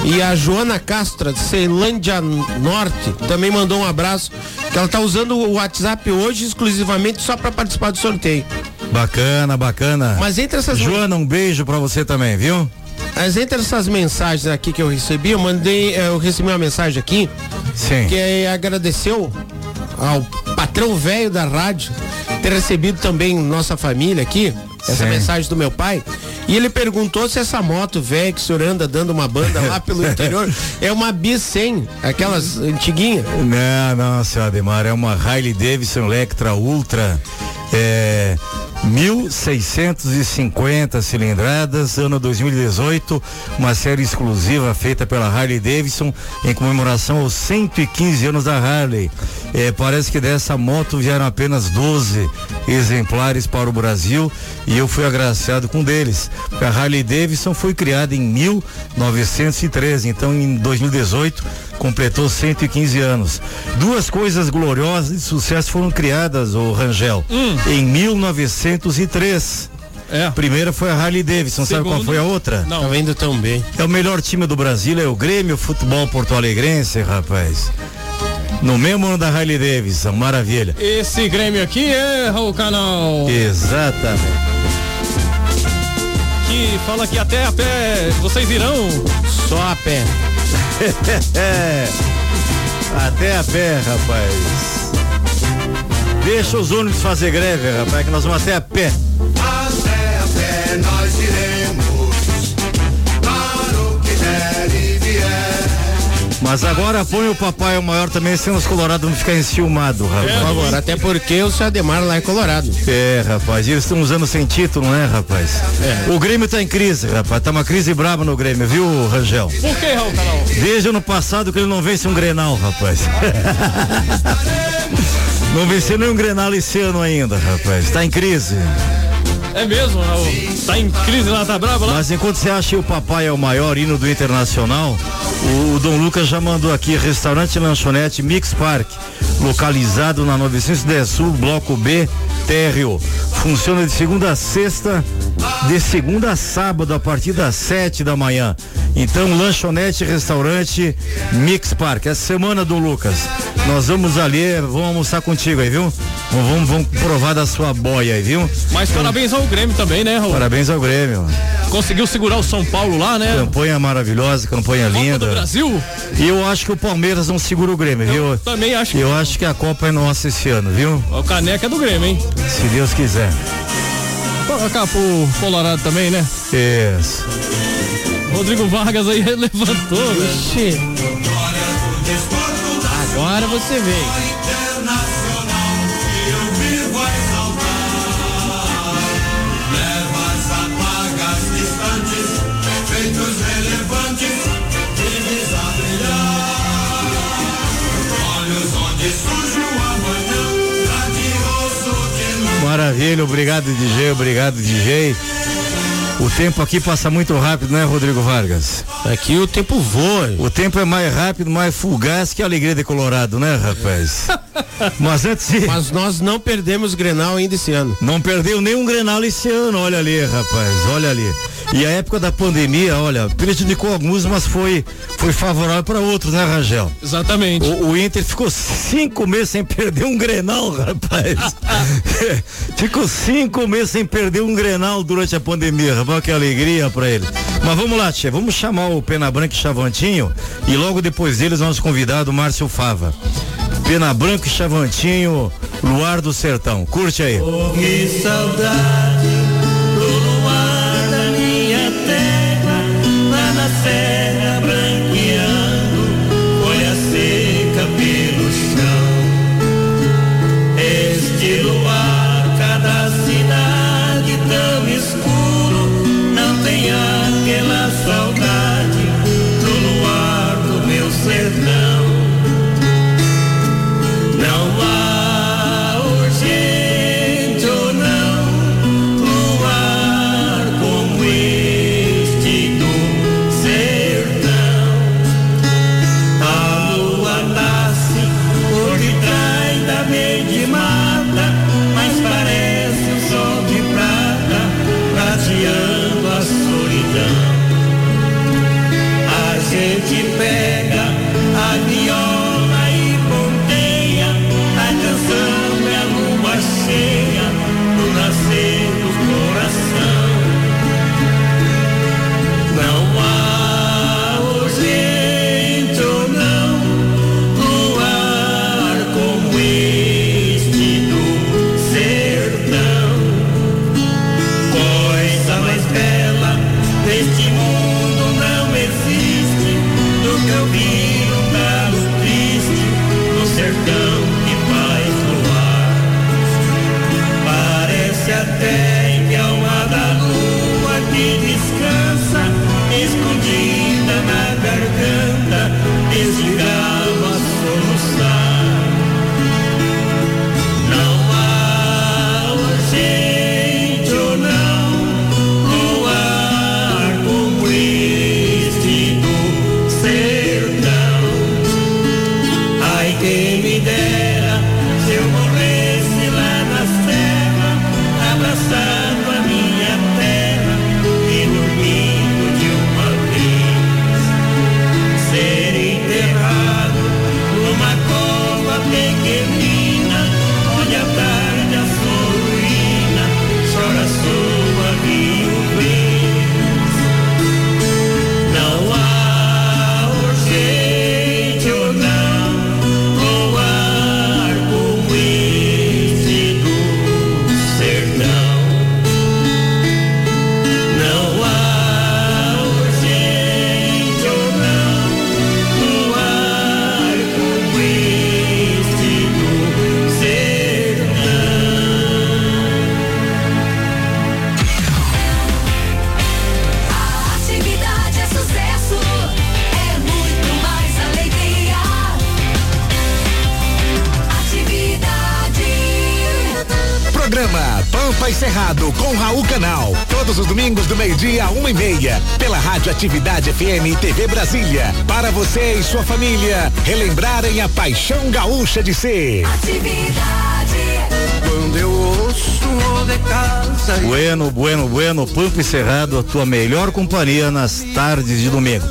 E a Joana Castro, de Ceilândia Norte, também mandou um abraço. Que ela tá usando o WhatsApp hoje exclusivamente só para participar do sorteio. Bacana, bacana. Mas entre essas Joana, um beijo pra você também, viu? Mas entre essas mensagens aqui que eu recebi, eu mandei, eh, eu recebi uma mensagem aqui Sim. que eh, agradeceu ao patrão velho da rádio ter recebido também nossa família aqui, essa Sim. mensagem do meu pai. E ele perguntou se essa moto velha que o senhor anda dando uma banda lá pelo interior é uma bis 100, aquelas antiguinhas. Não, não, seu Ademar, é uma Harley Davidson Electra Ultra, é, 1650 cilindradas, ano 2018, uma série exclusiva feita pela Harley Davidson em comemoração aos 115 anos da Harley. É, parece que dessa moto vieram apenas 12 exemplares para o Brasil e eu fui agraciado com um deles. A Harley Davidson foi criada em 1913, então em 2018 completou 115 anos. Duas coisas gloriosas de sucesso foram criadas, o Rangel, Hum. em 1903. É. A primeira foi a Harley Davidson, sabe qual Segundo- foi a outra? Não. Tá indo tão bem. É o melhor time do Brasil, é o Grêmio Futebol Porto Alegrense, rapaz. No mesmo ano da Harley Davidson, maravilha. Esse Grêmio aqui é o canal Exatamente. que fala que até a pé vocês irão. Só a pé. Até a pé, rapaz. Deixa os ônibus fazer greve, rapaz, que nós vamos até a pé. Mas agora põe o papai o maior também, sem os colorados não ficar enciumado, Por rapaz. favor, até porque o seu Ademar lá é colorado. É, rapaz, eles estão usando sem título, né, rapaz? É. O Grêmio tá em crise, rapaz. Tá uma crise braba no Grêmio, viu, Rangel? Por que, Raul Canal? Desde ano passado que ele não vence um Grenal, rapaz. não venceu nenhum Grenal esse ano ainda, rapaz. Tá em crise. É mesmo, Raul? Tá em crise lá, tá bravo lá? Mas enquanto você acha que o papai é o maior hino do Internacional, o, o Dom Lucas já mandou aqui restaurante lanchonete Mix Park, localizado na 910 Sul, bloco B, térreo. Funciona de segunda a sexta, de segunda a sábado, a partir das sete da manhã. Então, lanchonete restaurante Mix Park. Essa semana do Lucas, nós vamos ali, vamos almoçar contigo aí, viu? Vamos, vamos provar da sua boia aí, viu? Mas parabéns ao Grêmio também, né, Raul? Parabéns ao Grêmio. Conseguiu segurar o São Paulo lá, né? Campanha maravilhosa, campanha linda. Brasil? E eu acho que o Palmeiras não segura o Grêmio, viu? Também acho que Eu acho que a Copa é nossa esse ano, viu? o caneca é do Grêmio, hein? Se Deus quiser. Colocar pro Colorado também, né? Isso. Rodrigo Vargas aí levantou, né? Ixi. Agora você vem. Maravilha, obrigado DJ, obrigado DJ. O tempo aqui passa muito rápido, né, Rodrigo Vargas? Aqui o tempo voa. O tempo é mais rápido, mais fugaz que a alegria de Colorado, né, rapaz? Mas antes de... Mas nós não perdemos Grenal ainda esse ano. Não perdeu nenhum Grenal esse ano, olha ali, rapaz, olha ali. E a época da pandemia, olha, prejudicou alguns, mas foi, foi favorável para outros, né, Rangel? Exatamente. O, o Inter ficou cinco meses sem perder um Grenal, rapaz. ficou cinco meses sem perder um Grenal durante a pandemia, rapaz, que alegria pra ele. Mas vamos lá, tia, vamos chamar o Pena Branca e Chavantinho e logo depois deles nosso convidado Márcio Fava. Pena Branca e Chavantinho, Luar do Sertão. Curte aí. Que saudade FM TV Brasília. Para você e sua família relembrarem a paixão gaúcha de ser. Quando eu ouço o de casa. Bueno, bueno, bueno, Pampa e Cerrado, a tua melhor companhia nas tardes de domingo.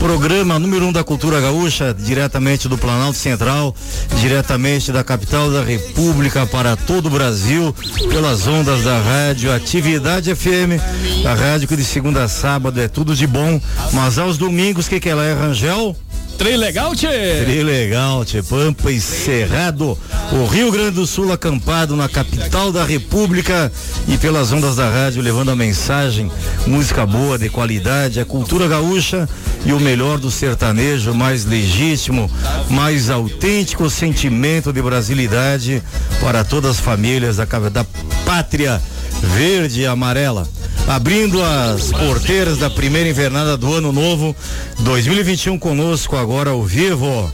Programa número um da cultura gaúcha, diretamente do Planalto Central, diretamente da capital da República para todo o Brasil, pelas ondas da rádio Atividade FM, a rádio que de segunda a sábado é tudo de bom, mas aos domingos, o que, que ela é, Rangel? Trilegal, tchê. Trilegal, tchê. Pampa e Cerrado. O Rio Grande do Sul acampado na capital da República e pelas ondas da rádio levando a mensagem, música boa, de qualidade, a cultura gaúcha e o melhor do sertanejo, mais legítimo, mais autêntico sentimento de brasilidade para todas as famílias da, da pátria verde e amarela abrindo as porteiras da primeira invernada do ano novo 2021 conosco agora ao vivo.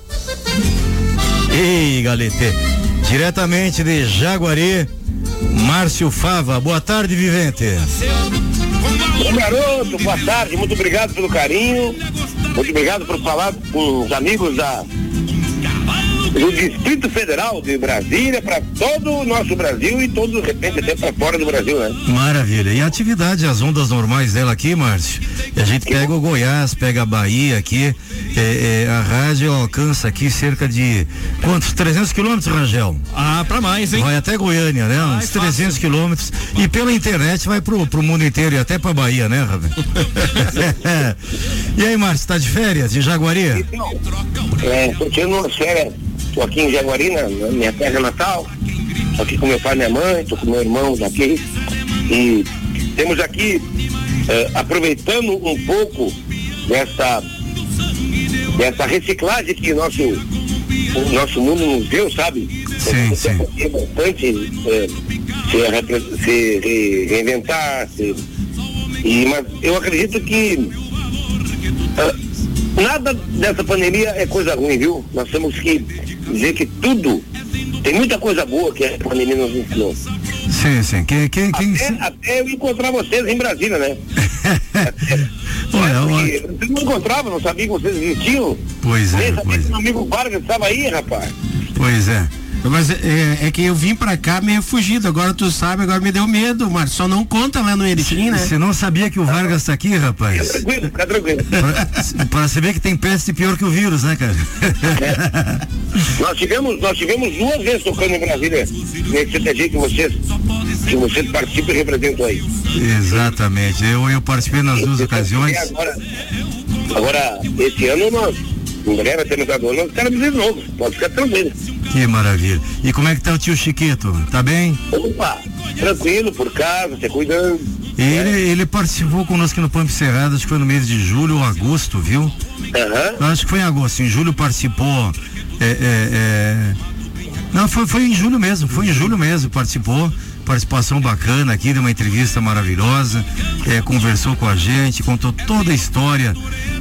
Ei, Galete, diretamente de Jaguari, Márcio Fava. Boa tarde, vivente. Ô garoto, boa tarde, muito obrigado pelo carinho, muito obrigado por falar com os amigos da do Distrito Federal de Brasília para todo o nosso Brasil e todo, de repente, até para fora do Brasil, né? Maravilha. E a atividade, as ondas normais dela aqui, Márcio? A gente pega o Goiás, pega a Bahia aqui. É, é, a rádio alcança aqui cerca de quantos? 300 quilômetros, Rangel? Ah, para mais, hein? Vai até Goiânia, né? Uns 300 quilômetros. E pela internet vai pro, pro mundo inteiro e até pra Bahia, né, Rabi? e aí, Márcio, tá de férias de Jaguari? Então, é, tô tirando umas férias Estou aqui em Jaguari, na, na, minha terra natal. Estou aqui com meu pai e minha mãe, estou com meu irmão daqui. E temos aqui, eh, aproveitando um pouco dessa, dessa reciclagem que nosso, o nosso mundo nos deu, sabe? Sim, sim. É importante eh, se, se, reinventar, se, e, mas eu acredito que uh, nada dessa pandemia é coisa ruim, viu? Nós temos que dizer que tudo, tem muita coisa boa que a pandemia nos ensinou. Sim, sim. Que, que, até, até eu encontrar vocês em Brasília, né? Olha, é, eu não encontrava, não sabia que vocês existiam. Pois é. Nem sabia pois que meu amigo Vargas estava aí, rapaz. Pois é. Mas é, é, que eu vim pra cá meio fugido, agora tu sabe, agora me deu medo, Marcos. Só não conta lá no Eritim, né? Você não sabia que o Vargas tá aqui, rapaz? Fica tranquilo, fica tranquilo. Pra, pra saber que tem peste pior que o vírus, né, cara? É. Nós tivemos, nós tivemos duas vezes tocando em Brasília, nesse CTG que vocês, que vocês participam e representam aí. Exatamente. Eu, eu participei nas duas ocasiões. Agora, agora, esse ano nós, em breve, até metade do ano, nós queremos de novo. Pode ficar tranquilo. Que maravilha. E como é que tá o tio Chiquito? Tá bem? Opa, tranquilo, por casa, se cuidando. Ele, é. ele participou conosco no Pampa Cerrado, acho que foi no mês de julho ou agosto, viu? Uhum. Acho que foi em agosto. Em julho participou. É, é, é... Não, foi, foi em julho mesmo, foi em julho mesmo, participou participação bacana aqui, deu uma entrevista maravilhosa, é, conversou com a gente, contou toda a história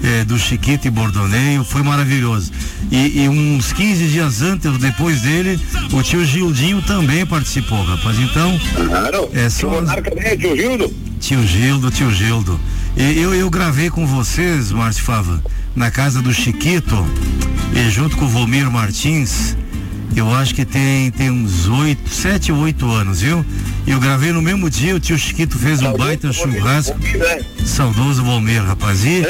é, do Chiquito e Bordoneio, foi maravilhoso. E, e, uns 15 dias antes, depois dele, o tio Gildinho também participou, rapaz. Então. Claro. É só. Também, tio Gildo? Tio Gildo, tio Gildo. E eu, eu gravei com vocês, Márcio Fava, na casa do Chiquito, e junto com o Volmir Martins eu acho que tem, tem uns oito, sete oito anos, viu? E eu gravei no mesmo dia, o tio Chiquito fez um baita churrasco. Saudoso Volmeiro, rapaz. E,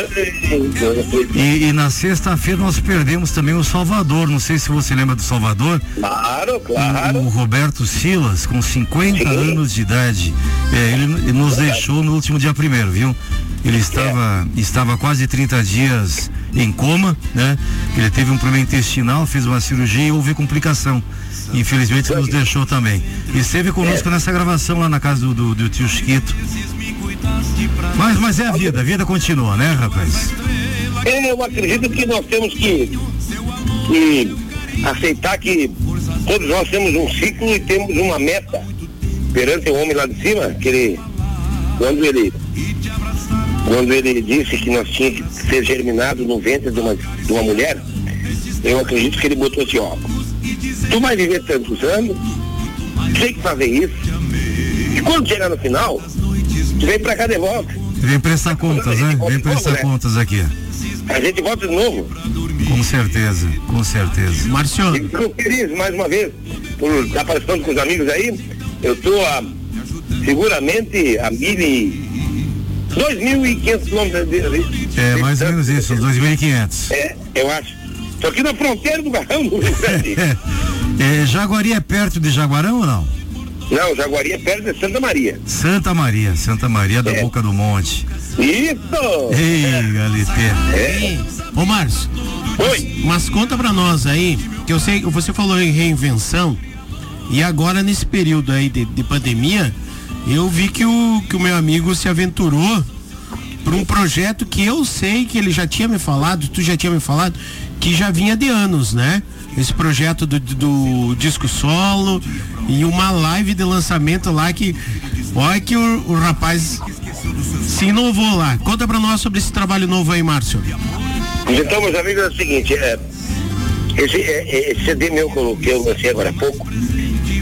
e, e na sexta-feira nós perdemos também o Salvador. Não sei se você lembra do Salvador. Claro, claro. O, o Roberto Silas, com 50 Sim. anos de idade. É, ele, nos deixou no último dia primeiro, viu? Ele estava, é. estava quase 30 dias em coma, né? Ele teve um problema intestinal, fez uma cirurgia e houve complicação. Infelizmente nos deixou também. E esteve conosco é. nessa gravação lá na casa do, do, do tio Chiquito. Mas, mas é a vida, a vida continua, né, rapaz? É, eu acredito que nós temos que, que aceitar que todos nós temos um ciclo e temos uma meta perante o homem lá de cima, que ele, quando ele quando ele disse que nós tínhamos que ser germinados no ventre de uma, de uma mulher, eu acredito que ele botou assim, ó, tu vai viver tantos anos, tem que fazer isso, E quando chegar no final, tu vem pra cá de volta. Vem prestar contas, né? Vem prestar contas aqui. A gente volta de novo. Com certeza, com certeza. Marciano. Fico feliz mais uma vez por estar participando com os amigos aí. Eu tô a, seguramente a mil e, dois mil e quinhentos quilômetros de, de, É, mais ou menos isso, uns 2.500. É, eu acho. Tô aqui na fronteira do Grande. É, Jaguari é perto de Jaguarão ou não? Não, Jaguari é perto de Santa Maria. Santa Maria, Santa Maria da É. Boca do Monte. Isso! Ei, Galite. É. Ô Márcio. Oi. Mas conta pra nós aí, que eu sei que você falou em reinvenção, e agora nesse período aí de, de pandemia, eu vi que o, que o meu amigo se aventurou para um projeto que eu sei que ele já tinha me falado, tu já tinha me falado, que já vinha de anos, né? Esse projeto do, do disco solo e uma live de lançamento lá que, olha que o, o rapaz se inovou lá. Conta pra nós sobre esse trabalho novo aí, Márcio. Então, meus amigos, é o seguinte, é, esse, é, é, esse CD meu que eu, que eu lancei agora há pouco,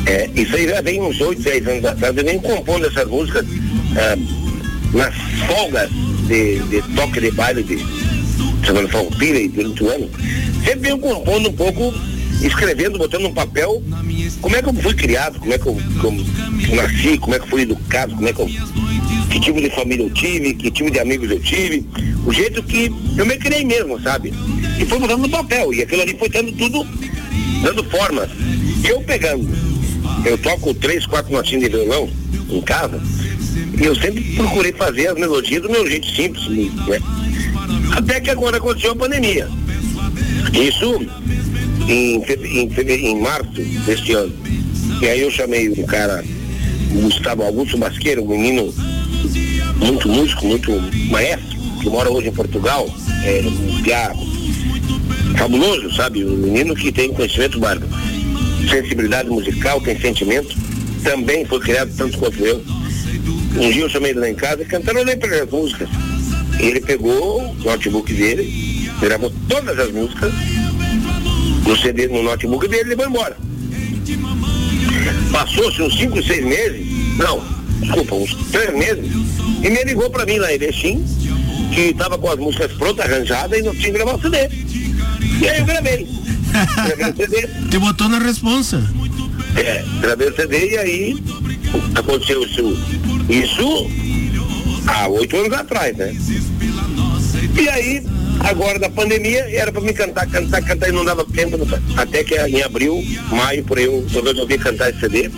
é, isso aí já vem uns 8, 10 anos atrás, eu venho compondo essas músicas é, nas folgas de, de toque de baile de Semana Farroupilha e durante o ano. Sempre venho compondo um pouco, escrevendo, botando no papel. Como é que eu fui criado, como é que eu, que eu nasci, como é que eu fui educado, como é que eu que tipo de família eu tive, que tipo de amigos eu tive, o jeito que eu me criei mesmo, sabe? E foi mudando no papel, e aquilo ali foi tendo tudo, dando forma. Eu pegando, eu toco três, quatro notinhas de violão em casa, e eu sempre procurei fazer as melodias do meu jeito simples, né? Até que agora aconteceu a pandemia. Isso em, em, em março deste ano. E aí eu chamei um cara, Gustavo Augusto Basqueiro, um menino muito músico, muito maestro, que mora hoje em Portugal, é um piá fabuloso, sabe? Um menino que tem conhecimento bárbaro, sensibilidade musical, tem sentimento, também foi criado tanto quanto eu. Um dia eu chamei ele lá em casa e cantarolei para as músicas. E ele pegou o notebook dele, gravou todas as músicas no CD, no notebook dele e levou embora. Passou-se uns 5, 6 meses, não, desculpa, uns 3 meses, e me ligou pra mim lá em Erechim, que estava com as músicas prontas, arranjadas, e não tinha que gravar o CD. E aí eu gravei. Gravei o CD, Te botou na responsa. é, gravei o CD e aí aconteceu isso, isso há oito anos atrás, né? E aí, agora da pandemia, era pra me cantar, cantar, cantar e não dava tempo, até que em abril, maio, por aí, eu resolvi cantar esse CD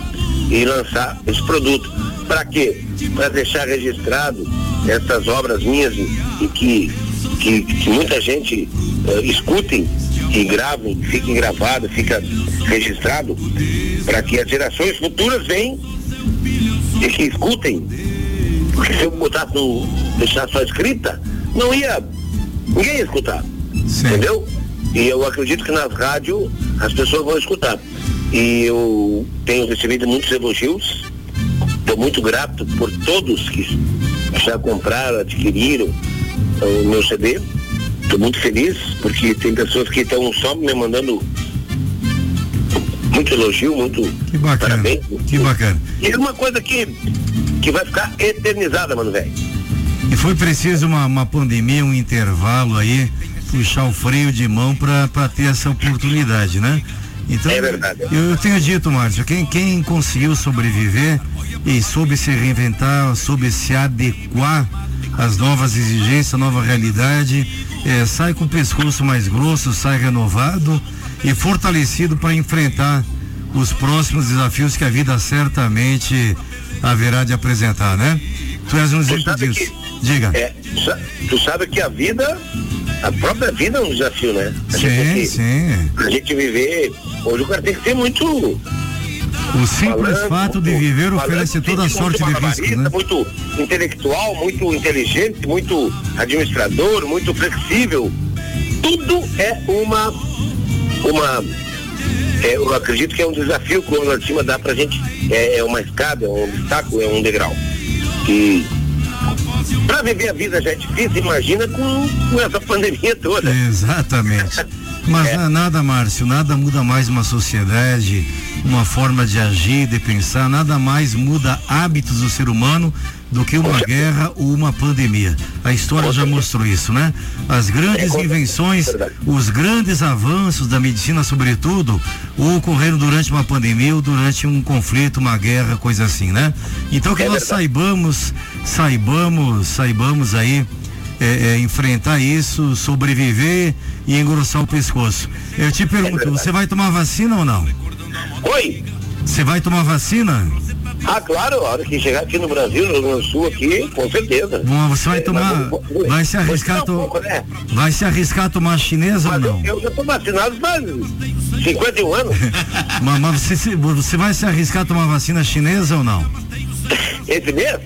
e lançar esse produto. Pra quê? Pra deixar registrado essas obras minhas e, que, que, que muita gente eh, escutem e gravem, fiquem gravados, fica registrado, para que as gerações futuras venham e que escutem. Porque se eu botasse no, deixar só escrita, não ia, ninguém ia escutar. Entendeu? E eu acredito que nas rádios as pessoas vão escutar. E eu tenho recebido muitos elogios. Estou muito grato por todos que já compraram, adquiriram o meu CD. Estou muito feliz porque tem pessoas que estão só me mandando muito elogio, muito Que bacana. parabéns. Que bacana. E é uma coisa que, que vai ficar eternizada, mano, velho. E foi preciso uma, uma pandemia, um intervalo aí, puxar o freio de mão para ter essa oportunidade, né? Então, É verdade. Eu, eu tenho dito, Márcio, quem, quem conseguiu sobreviver e soube se reinventar, soube se adequar às novas exigências, à nova realidade, eh, sai com o pescoço mais grosso, sai renovado e fortalecido para enfrentar os próximos desafios que a vida certamente haverá de apresentar, né? Tu és um exemplo disso. Diga. É, tu sabe que a vida, a própria vida é um desafio, né? A gente Sim, que- sim. A gente viver, hoje o cara tem que ser muito. O simples falando, fato de viver oferece toda muito sorte de malabarista, né? Muito intelectual, muito inteligente, muito administrador, muito flexível. Tudo é uma. uma é, eu acredito que é um desafio que o lá de cima dá pra gente. É, é uma escada, é um obstáculo, é um degrau. E Pra viver a vida já é difícil, imagina com, com essa pandemia toda. Exatamente. Mas é. nada, Márcio, nada muda mais uma sociedade, uma forma de agir, de pensar, nada mais muda hábitos do ser humano do que uma guerra ou uma pandemia. A história já mostrou isso, né? As grandes é, invenções, os grandes avanços da medicina, sobretudo, ocorreram durante uma pandemia ou durante um conflito, uma guerra, coisa assim, né? Então que é nós saibamos, saibamos, saibamos aí é, é, enfrentar isso, sobreviver e engrossar o pescoço. Eu te pergunto, você vai tomar vacina ou não? Oi? Você vai tomar vacina? Ah, claro, a hora que chegar aqui no Brasil, no Rio Grande do Sul, aqui, com certeza. Bom, você vai é, tomar. Mas, vai se arriscar. To, um pouco, né? Vai se arriscar a tomar chinesa mas ou não? Eu, eu já tô vacinado faz 51 anos. mas, mas você, você vai se arriscar a tomar vacina chinesa ou não? Esse mês?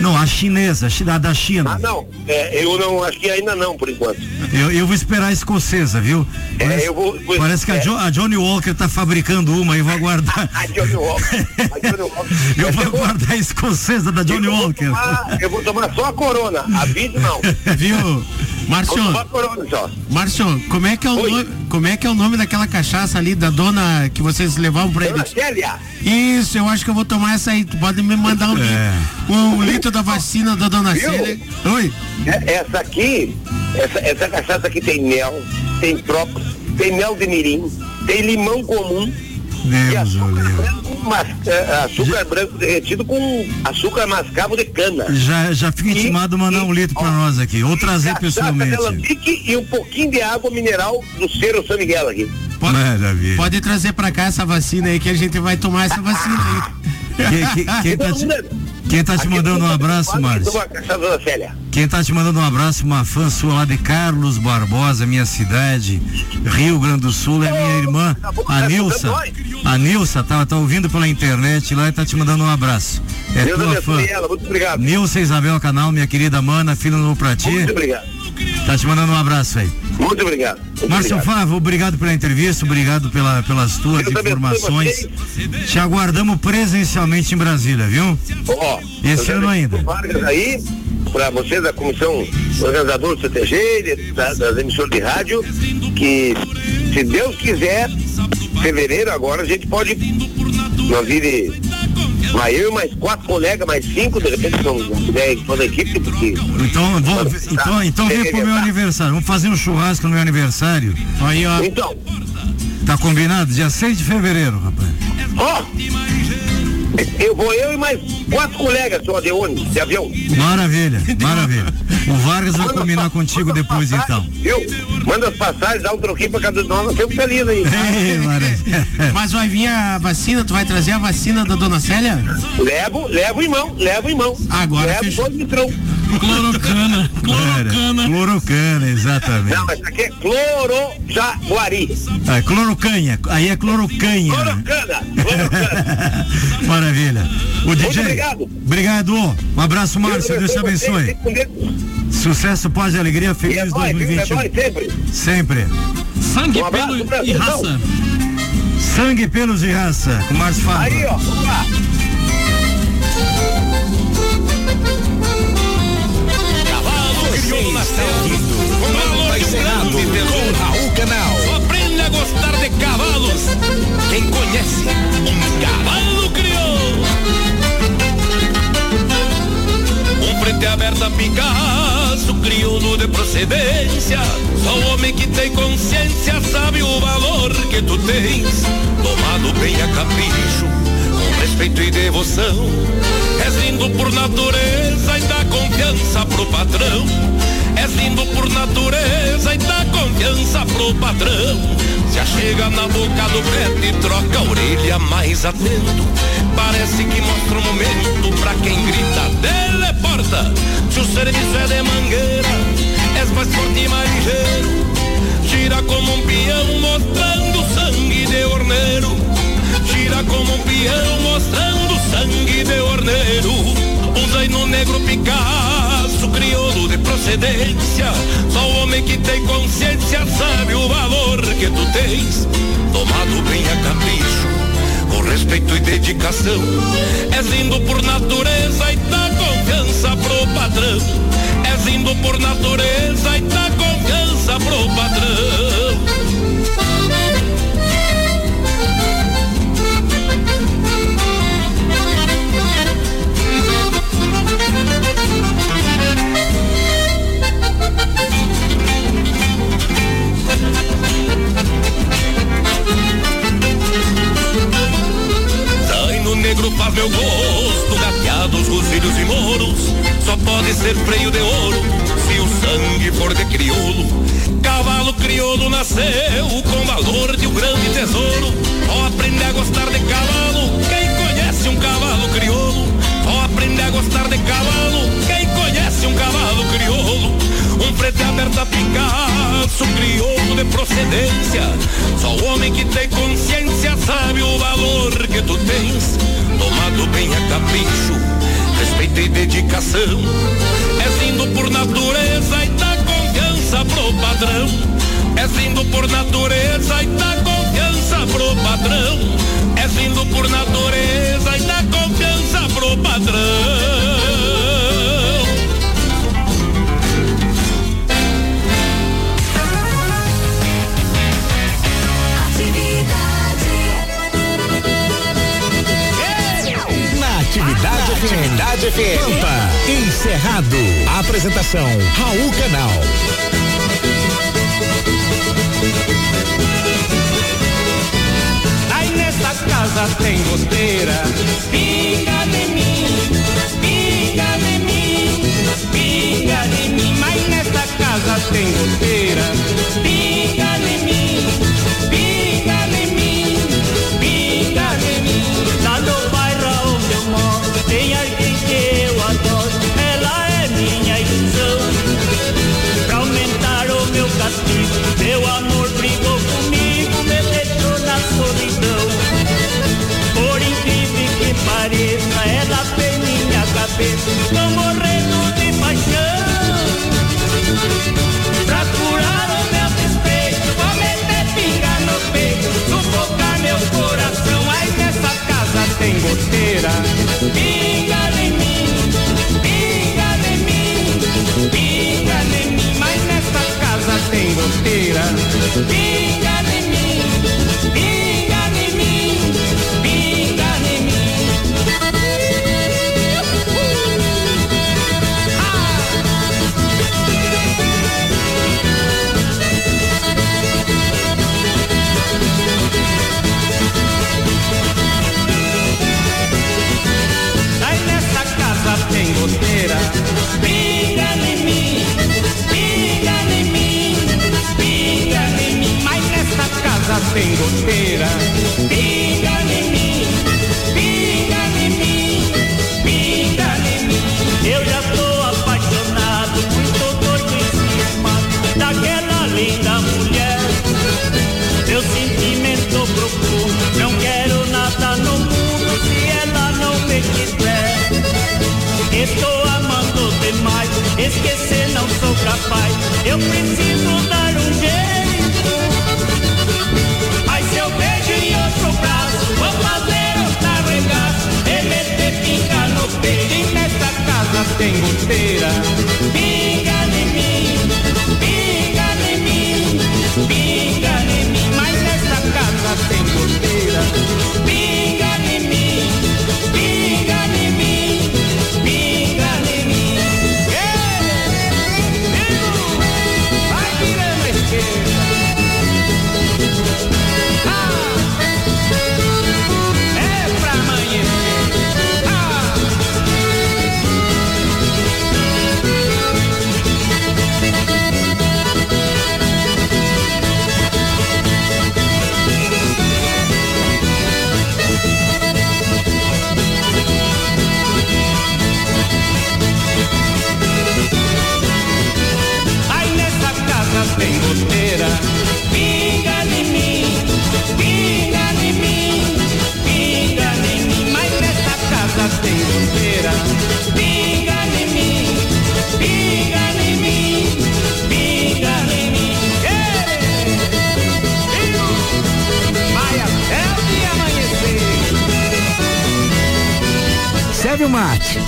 Não, a chinesa, a da China. Ah, não. É, eu não, acho que ainda não, por enquanto. Eu, eu vou esperar a escocesa, viu? É, parece, eu vou, vou, parece que é. a, jo, a, Johnny Walker tá fabricando uma e vou aguardar. a Johnny Walker. A Johnny Walker. eu vou aguardar a escocesa da Johnny eu Walker. Tomar, eu vou tomar só a corona, a vida não. viu? Márcio, Márcio, como é que é o nome, como é que é o nome daquela cachaça ali da dona que vocês levavam pra ele? Isso, eu acho que eu vou tomar essa aí. Tu pode me mandar um, é. um, um da vacina da dona Viu? Célia. Oi. É, essa aqui, essa, essa cachaça aqui tem mel, tem próprio, tem mel de mirim, tem limão comum. Deus, olha mas, é, açúcar já, branco derretido com açúcar mascavo de cana. Já, já fica intimado mandar um litro para nós aqui, ou trazer pessoalmente. E um pouquinho de água mineral do Cerro São Miguel aqui. Pode, Maravilha. pode trazer para cá essa vacina aí que a gente vai tomar essa vacina aí. Que, que, quem, tá te, quem tá te mandando um abraço, Márcio? Quem tá te mandando um abraço, uma fã sua lá de Carlos Barbosa, minha cidade, Rio Grande do Sul, é minha irmã, a Nilsa. A Nilsa tá, tá ouvindo pela internet lá e tá te mandando um abraço. É Deus tua fã. muito obrigado. Nilsa Isabel Canal, minha querida mana, filho no pra ti. Muito obrigado. Tá te mandando um abraço aí. Muito obrigado. Márcio Fávio, obrigado pela entrevista, obrigado pela, pelas tuas eu informações. Te aguardamos presencialmente em Brasília, viu? Ó, oh, esse ano ainda. Vargas aí, para vocês da comissão organizadora do CTG, das, das emissoras de rádio, que se Deus quiser, fevereiro agora a gente pode nós ir Vai eu e mais quatro colegas, mais cinco, de repente são toda a equipe, porque. Então, vou, então, então vem pro meu aniversário. Vamos fazer um churrasco no meu aniversário. Aí, ó. Então. Tá combinado? Dia 6 de fevereiro, rapaz. Ó! Eu vou eu e mais quatro colegas só de ônibus, de avião. Maravilha, maravilha. O Vargas vai combinar contigo depois então. Viu? Manda as passagens, dá um troquinho pra cada nós, nós temos feliz aí. Mas vai vir a vacina, tu vai trazer a vacina da dona Célia? Levo, levo em mão, levo em mão. Agora levo fechou. dois litrão. Clorocana. Clorocana. Clorocana, exatamente. Não, mas aqui é clorojaguari. Ah, é clorocanha. Aí é clorocanha. Clorocana. Clorocana. Maravilha. O Muito DJ. obrigado. Obrigado. Um abraço, Márcio. Deus te abençoe. Sucesso, paz e alegria. Feliz é 2021. É sempre. Sempre. Sangue, um pelo e raça. Sangue, pelos e raça. Com Márcio Fábio. Aí, ó. Vamos lá. Está ouvindo Manda Encerrado com Raul Canal. Só aprende a gostar de cavalos quem conhece um cavalo crioulo. Um frente aberto a Picasso, crioulo de procedência. Só o homem que tem consciência sabe o valor que tu tens. Tomado bem a capricho, com respeito e devoção. És lindo por natureza e dá confiança pro patrão. És lindo por natureza e dá confiança pro patrão. Se achega na boca do preto e troca a orelha mais atento. Parece que mostra um momento pra quem grita, teleporta. Se o serviço é de mangueira, és mais forte e mais ligeiro. Gira como um peão mostrando sangue de orneiro. Gira como um peão mostrando sangue de orneiro. Um zaino negro Picasso, crioulo de procedência. Só o homem que tem consciência sabe o valor que tu tens. Tomado bem a capricho, com respeito e dedicação. És lindo por natureza e dá confiança pro patrão. És lindo por natureza e dá confiança pro patrão. negro faz meu gosto gateados, rosilhos e moros. Só pode ser freio de ouro se o sangue for de crioulo. Cavalo crioulo nasceu com valor de um grande tesouro. ao aprender a gostar de cavalo, quem conhece um cavalo crioulo. Ao aprender a gostar de cavalo, quem conhece um cavalo crioulo. Um frete é aberto a Picasso, crioulo de procedência. Só o homem que tem consciência sabe o valor que tu tens. Tomado bem a capricho, respeito e dedicação. És lindo por natureza e dá confiança pro padrão. És lindo por natureza e dá confiança pro padrão. És lindo por natureza e dá confiança pro padrão. Atividade FM. Pampa. Encerrado. Apresentação: Raul Canal. Aí nesta casa tem gosteira. vida. Vinga de mim, vinga de mim, vinga de mim, mas nesta casa tem goteira. Vinga tengo tela. espera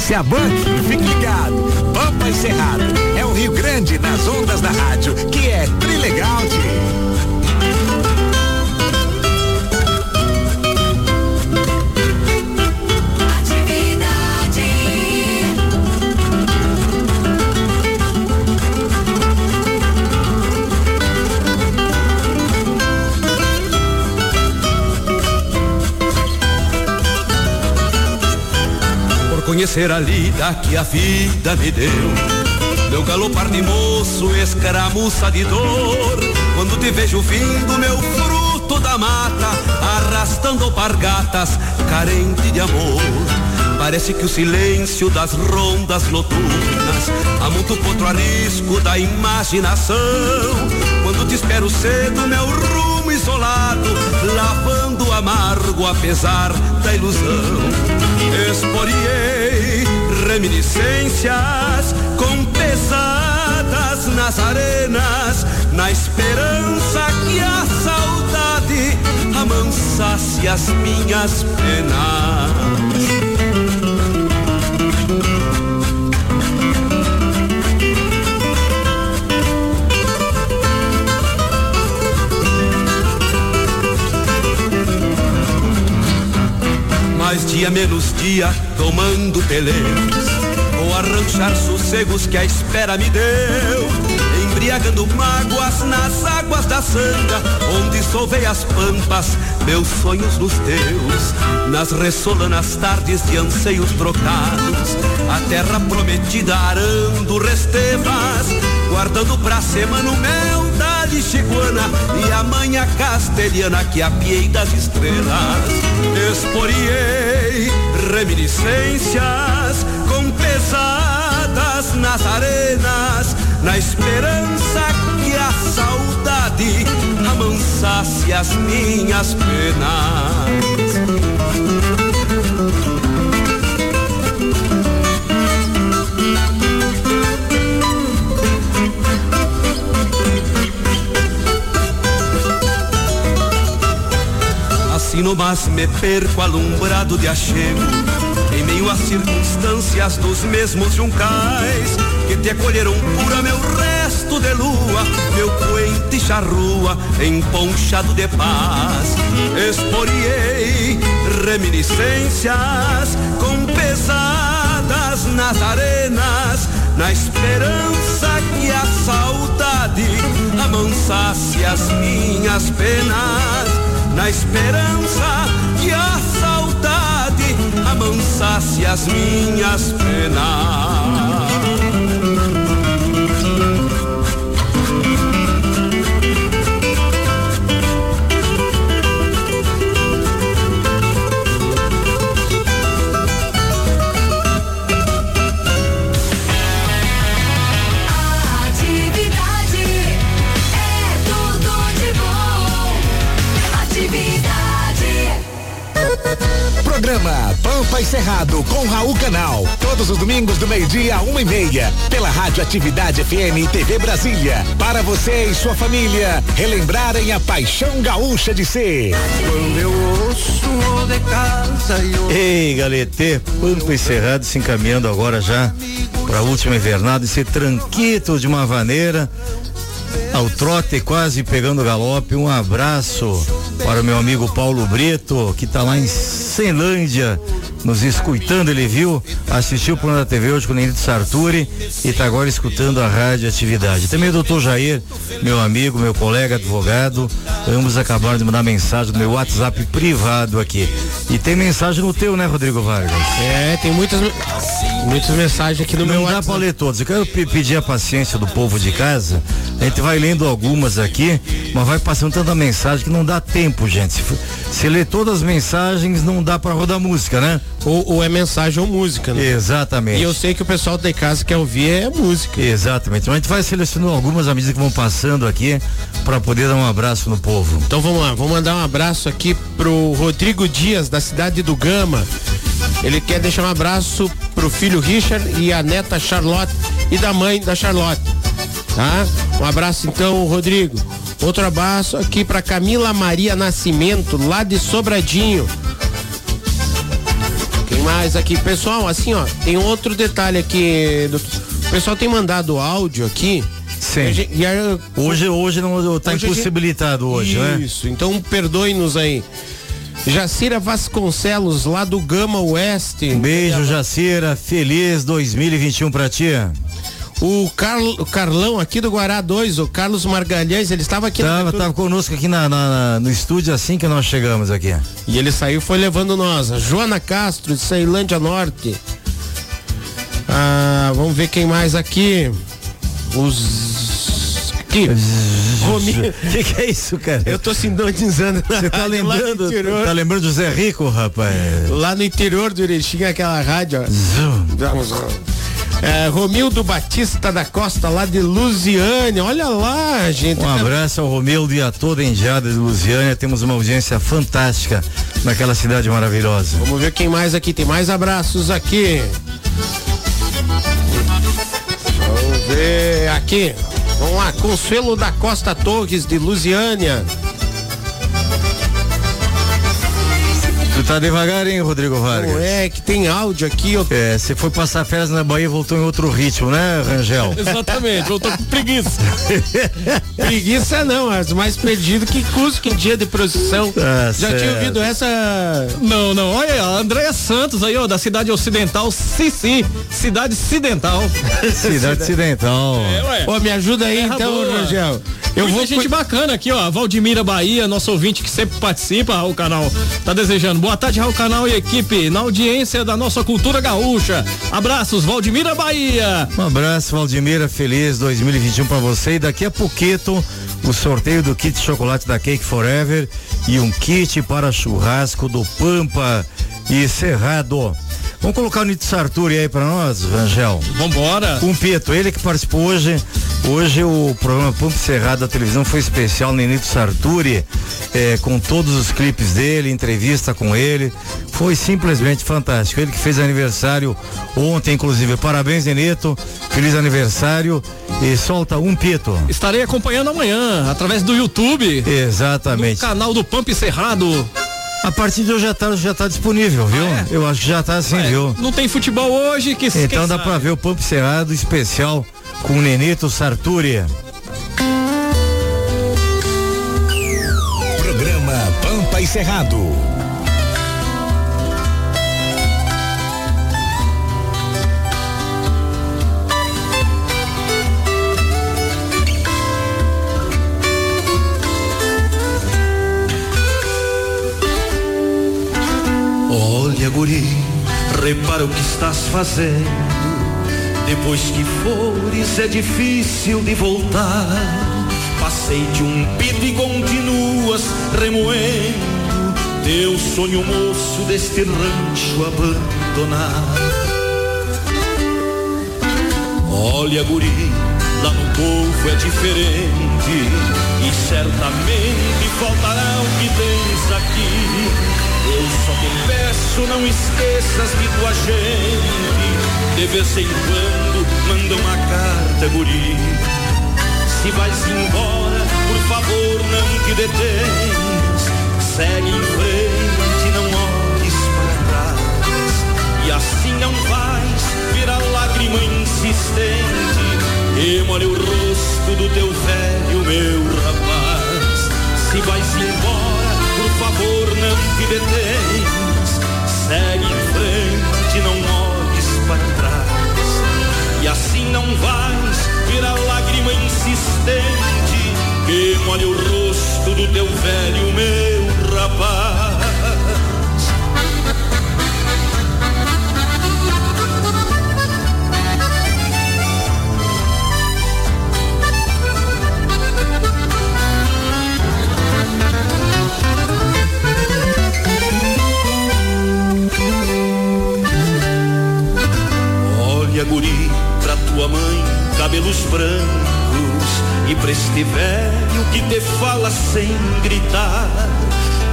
se Banque? Conhecer a lida que a vida me deu. Meu galopar de moço, escaramuça de dor, quando te vejo vindo, meu fruto da mata, arrastando pargatas, carente de amor. Parece que o silêncio das rondas noturnas amonta o potro a risco da imaginação. Quando te espero cedo, meu rumo isolado, lavando amargo apesar da ilusão. Esporiei reminiscências com pesadas nas arenas, na esperança que a saudade amansasse as minhas penas. Mais dia menos dia, tomando peleiros. Vou arranchar sossegos que a espera me deu. Embriagando mágoas nas águas da sanga, onde solvei as pampas, meus sonhos nos teus. Nas ressolanas tardes de anseios trocados, a terra prometida arando restevas, guardando pra semana o mel e a manha castelhana que apiei das estrelas. Esporiei reminiscências com pesadas nas arenas, na esperança que a saudade amansasse as minhas penas. Assim nomás me perco alumbrado de achego Em meio às circunstâncias dos mesmos juncais Que te acolheram pura meu resto de lua Meu coente charrua emponchado de paz. Esporiei reminiscências com pesadas nas arenas Na esperança que a saudade amansasse as minhas penas na esperança que a saudade amansasse as minhas penas. Pampa e Cerrado com Raul Canal. Todos os domingos do meio-dia a uma e meia. Pela Rádio Atividade FM e TV Brasília. Para você e sua família relembrarem a paixão gaúcha de ser. Quando eu ouço o de casa e o Ei, Galete, Pampa e Cerrado se encaminhando agora já para a última invernada, esse tranquito de uma vaneira ao trote quase pegando galope. Um abraço para o meu amigo Paulo Brito, que está lá em Ceilândia, nos escutando. Ele viu, assistiu o programa da TV hoje com o Nenito Sarturi e está agora escutando a rádio atividade. Também o doutor Jair, meu amigo, meu colega advogado, ambos acabaram de mandar mensagem no meu WhatsApp privado aqui. E tem mensagem no teu, né, Rodrigo Vargas? É, tem muitas, muitas mensagens aqui no Não meu dá WhatsApp. pra ler todos. Eu quero pe- pedir a paciência do povo de casa. A gente vai lendo algumas aqui, mas vai passando tanta mensagem que não dá tempo, gente. Se, se ler todas as mensagens, não dá pra rodar música, né? Ou, ou é mensagem ou música, né? Exatamente. E eu sei que o pessoal de casa quer ouvir é música. Exatamente. Mas a gente vai selecionando algumas à medida que vão passando aqui pra poder dar um abraço no povo. Então vamos lá, vou mandar um abraço aqui pro Rodrigo Dias, da cidade do Gama. Ele quer deixar um abraço pro filho Richard e a neta Charlotte e da mãe da Charlotte. Tá? Um abraço então, Rodrigo. Outro abraço aqui pra Camila Maria Nascimento, lá de Sobradinho. Quem mais aqui? Pessoal, assim, ó, tem outro detalhe aqui. do- O pessoal tem mandado áudio aqui. Sim. E a e a- Hoje, hoje não tá Hoje a gente- impossibilitado hoje, né? Isso, então perdoe-nos aí. Jacira Vasconcelos, lá do Gama Oeste. Um beijo, Jacira. Feliz 2021 pra ti. O, Carl, o Carlão aqui do Guará 2, o Carlos Margalhães, ele estava aqui na Tava, abertura. tava conosco aqui na, na- na- no estúdio assim que nós chegamos aqui. E ele saiu e foi levando nós. Joana Castro, de Ceilândia Norte. Ah, vamos ver quem mais aqui. Os. Aqui. Romil. O que, que é isso, cara? Eu tô sintonizando. Você tá lembrando? Tá lembrando do Zé Rico, rapaz? Lá no interior do Erechim, aquela rádio, ó. É, Romildo Batista da Costa, lá de Lusiânia. Olha lá, gente. Um abraço ao Romildo e a toda a enjada de Lusiânia. Temos uma audiência fantástica naquela cidade maravilhosa. Vamos ver quem mais aqui. Tem mais abraços aqui. Vamos ver aqui. Vamos lá, Consuelo da Costa Torres de Lusiânia. Tu tá devagar, hein, Rodrigo Vargas? Não é, que tem áudio aqui, ó. É, você foi passar férias na Bahia e voltou em outro ritmo, né, Rangel? Exatamente, voltou com preguiça. preguiça não, mas mais perdido que custo que dia de procissão. Tá Já certo. tinha ouvido essa. Não, não, olha aí, a Andréia Santos aí, ó, da cidade ocidental, Cici, cidade ocidental. Cidade Ocidental. É, ué. Me ajuda aí Terra então, boa. Rangel. Eu Eu Muita vou gente bacana aqui, ó. Valdemira Bahia, nosso ouvinte que sempre participa, o canal tá desejando. Boa tarde, Raul Canal e equipe, na audiência da nossa cultura gaúcha. Abraços, Valdemira Bahia. Um abraço, Valdemira, feliz 2021 pra você. E daqui a pouquinho, o sorteio do kit chocolate da Cake Forever e um kit para churrasco do Pampa e Cerrado. Vamos colocar o Nito Sarturi aí pra nós, Rangel? Vambora. Com o Pieto, ele que participou hoje. Hoje o programa Pampa e Cerrado da televisão foi especial, Nenito Sarturi, eh, com todos os clipes dele, entrevista com ele. Foi simplesmente fantástico. Ele que fez aniversário ontem, inclusive. Parabéns, Nenito. Feliz aniversário. E solta um pito. Estarei acompanhando amanhã, através do YouTube, Exatamente. canal do Pampa e Cerrado. A partir de hoje já tá, já tá disponível, viu? Ah, Eu acho que já tá assim, Ué, viu? Não tem futebol hoje, que Então dá pra ver o Pampa Cerrado especial com o Nenito Sarturi. Programa Pampa e Cerrado. Olha, guri, repara o que estás fazendo. Depois que fores é difícil de voltar. Passei de um pito e continuas remoendo teu sonho moço deste rancho abandonado. Olha, guri, lá no povo é diferente e certamente faltará o que tens aqui. Eu só te peço, não esqueças de tua gente. De vez em quando manda uma carta, guri. Se vais embora, por favor, não te detens. Segue em frente, não olhes para trás. E assim não vais ver a lágrima insistente que molha o rosto do teu velho, meu rapaz. Se vais embora, por favor, não te detens. Segue em frente, não olhes para trás. E assim não vais ver a lágrima insistente que molha o rosto do teu velho, meu rapaz. Tua mãe, cabelos brancos e pra este velho que te fala sem gritar.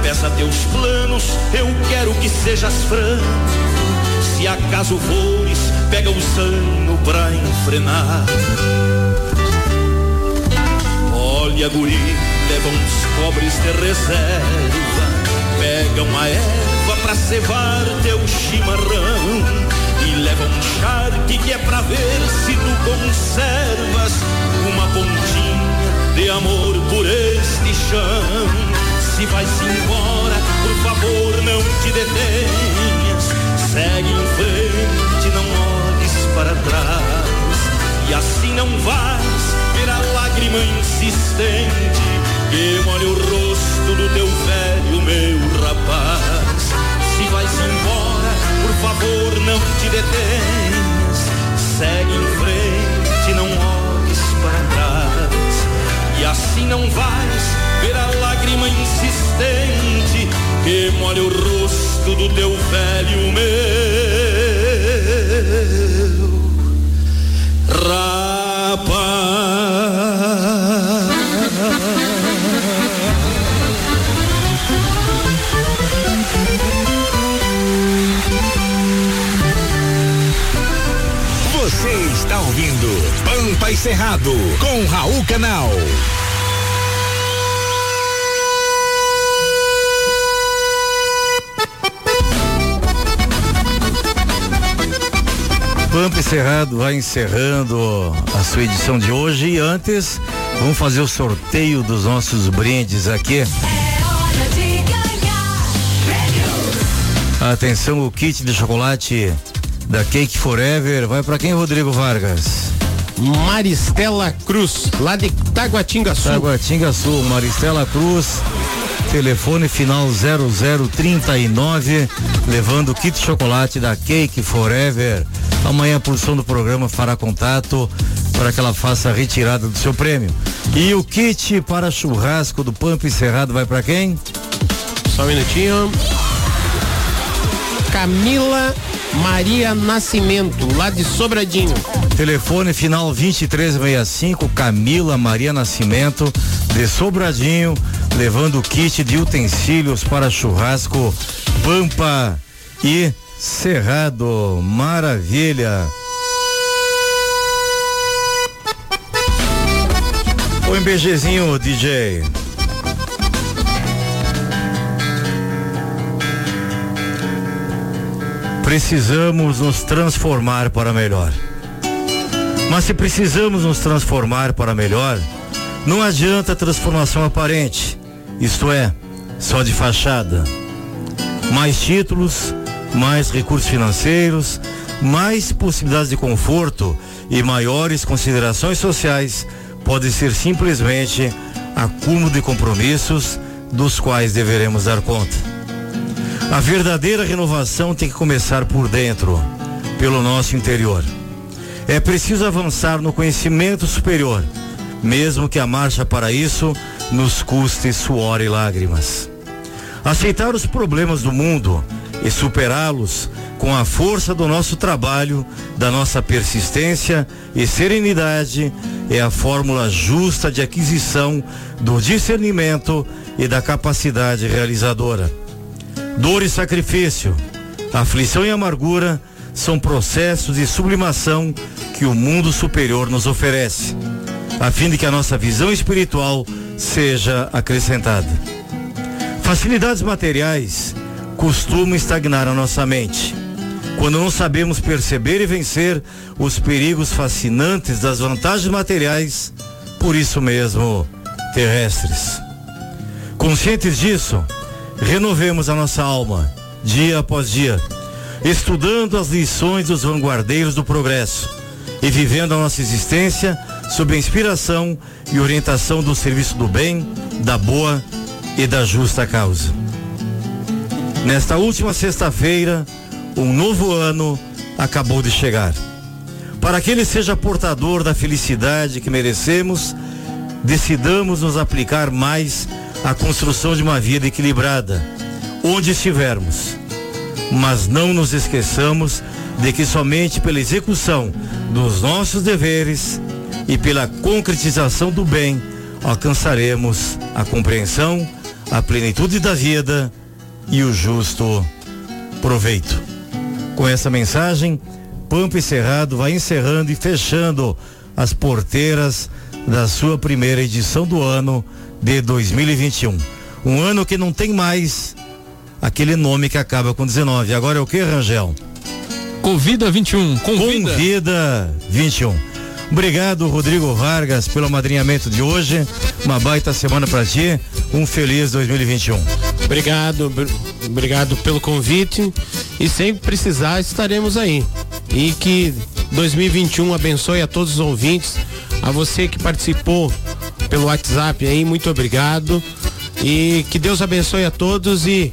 Peça teus planos, eu quero que sejas franco. Se acaso fores, pega o sano pra enfrenar. Olha, guri, leva uns cobres de reserva. Pega uma erva pra cevar teu chimarrão. E leva um charque que é pra ver se tu conservas uma pontinha de amor por este chão. Se vais embora, por favor, não te detenhas. Segue em frente, não olhes para trás. E assim não vais ver a lágrima insistente que molha o rosto do teu velho, meu rapaz. Se vais embora, favor, não te detenhas. Segue em frente, não olhes para trás. E assim não vais ver a lágrima insistente que molha o rosto do teu velho meu. E Cerrado com Raul Canal. Pampa Cerrado vai encerrando a sua edição de hoje e antes vamos fazer o sorteio dos nossos brindes aqui. Atenção, o kit de chocolate da Cake Forever vai para quem, Rodrigo Vargas? Maristela Cruz, lá de Taguatinga Sul. Taguatinga Sul, Maristela Cruz, telefone final 0039, levando o kit de chocolate da Cake Forever. Amanhã a produção do programa fará contato para que ela faça a retirada do seu prêmio. E o kit para churrasco do Pampa Encerrado vai para quem? Só um minutinho. Camila Maria Nascimento, lá de Sobradinho. Telefone final 2365, Camila Maria Nascimento, de Sobradinho, levando o kit de utensílios para churrasco Pampa e Cerrado. Maravilha. O MBGzinho, DJ. Precisamos nos transformar para melhor. Mas se precisamos nos transformar para melhor, não adianta transformação aparente, isto é, só de fachada. Mais títulos, mais recursos financeiros, mais possibilidades de conforto e maiores considerações sociais pode ser simplesmente acúmulo de compromissos dos quais deveremos dar conta. A verdadeira renovação tem que começar por dentro, pelo nosso interior. É preciso avançar no conhecimento superior, mesmo que a marcha para isso nos custe suor e lágrimas. Aceitar os problemas do mundo e superá-los com a força do nosso trabalho, da nossa persistência e serenidade é a fórmula justa de aquisição do discernimento e da capacidade realizadora. Dor e sacrifício, aflição e amargura são processos de sublimação que o mundo superior nos oferece, a fim de que a nossa visão espiritual seja acrescentada. Facilidades materiais costumam estagnar a nossa mente. Quando não sabemos perceber e vencer os perigos fascinantes das vantagens materiais, por isso mesmo, terrestres. Conscientes disso, renovemos a nossa alma, dia após dia, estudando as lições dos vanguardeiros do progresso e vivendo a nossa existência sob a inspiração e orientação do serviço do bem, da boa e da justa causa. Nesta última sexta-feira, um novo ano acabou de chegar. Para que ele seja portador da felicidade que merecemos, decidamos nos aplicar mais à construção de uma vida equilibrada, onde estivermos. Mas não nos esqueçamos de que somente pela execução dos nossos deveres e pela concretização do bem alcançaremos a compreensão, a plenitude da vida e o justo proveito. Com essa mensagem, Pampa e Cerrado vai encerrando e fechando as porteiras da sua primeira edição do ano de 2021. Um ano que não tem mais aquele nome que acaba com 19. Agora é o que, Rangel? Convida 21. Convida. Convida 21. Obrigado, Rodrigo Vargas, pelo amadrinhamento de hoje. Uma baita semana para ti. Um feliz 2021. Obrigado, obrigado pelo convite. E sempre precisar, estaremos aí. E que 2021 abençoe a todos os ouvintes. A você que participou pelo WhatsApp aí, muito obrigado. E que Deus abençoe a todos e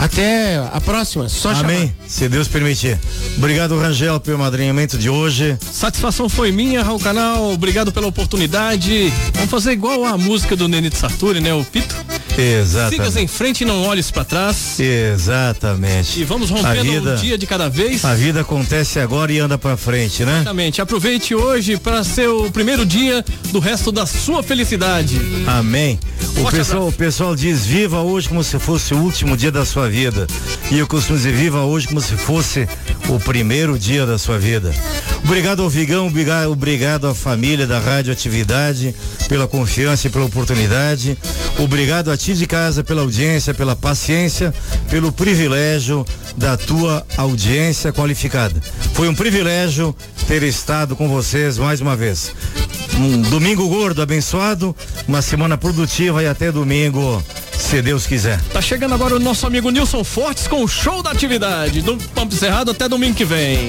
até a próxima. Só Amém. Chamar. Se Deus permitir. Obrigado, Rangel, pelo madrinhamento de hoje. Satisfação foi minha, Raul Canal. Obrigado pela oportunidade. Vamos fazer igual a música do Nenito Sarturi, né? O Pito. Exatamente. Sigas em frente e não olhes para trás. Exatamente. E vamos rompendo vida, um dia de cada vez. A vida acontece agora e anda para frente, né? Exatamente. Aproveite hoje para ser o primeiro dia do resto da sua felicidade. Amém. O pessoal, o pessoal diz viva hoje como se fosse o último dia da sua vida. E eu costumo dizer viva hoje como se fosse o primeiro dia da sua vida. Obrigado ao Vigão, obrigado, à família da Rádio Atividade pela confiança e pela oportunidade. Obrigado a ti de casa pela audiência, pela paciência, pelo privilégio da tua audiência qualificada. Foi um privilégio ter estado com vocês mais uma vez. Um domingo gordo, abençoado, uma semana produtiva e até domingo, se Deus quiser. Tá chegando agora o nosso amigo Nilson Fortes com o show da atividade do Pampa Cerrado até domingo que vem.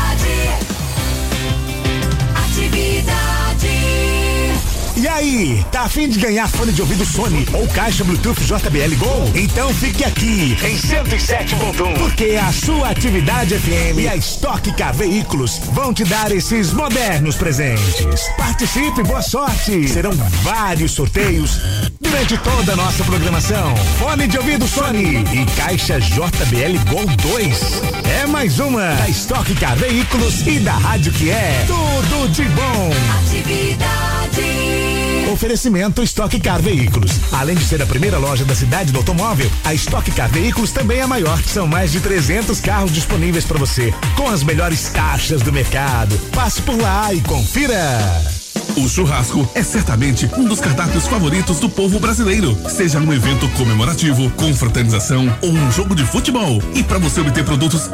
aí, tá afim de ganhar fone de ouvido Sony ou caixa Bluetooth JBL Go? Então fique aqui em 107.1, porque a sua atividade FM e a Stock Car Veículos vão te dar esses modernos presentes. Participe, boa sorte! Serão vários sorteios durante toda a nossa programação. Fone de ouvido Sony e caixa JBL Gol 2. É mais uma da Stock Car Veículos e da rádio que é tudo de bom. Atividade. Oferecimento Stock Car Veículos. Além de ser a primeira loja da cidade do automóvel, a Stock Car Veículos também é a maior. São mais de 300 carros disponíveis para você, com as melhores taxas do mercado. Passe por lá e confira. O churrasco é certamente um dos cardápios favoritos do povo brasileiro, seja num evento comemorativo, confraternização ou um jogo de futebol. E para você obter produtos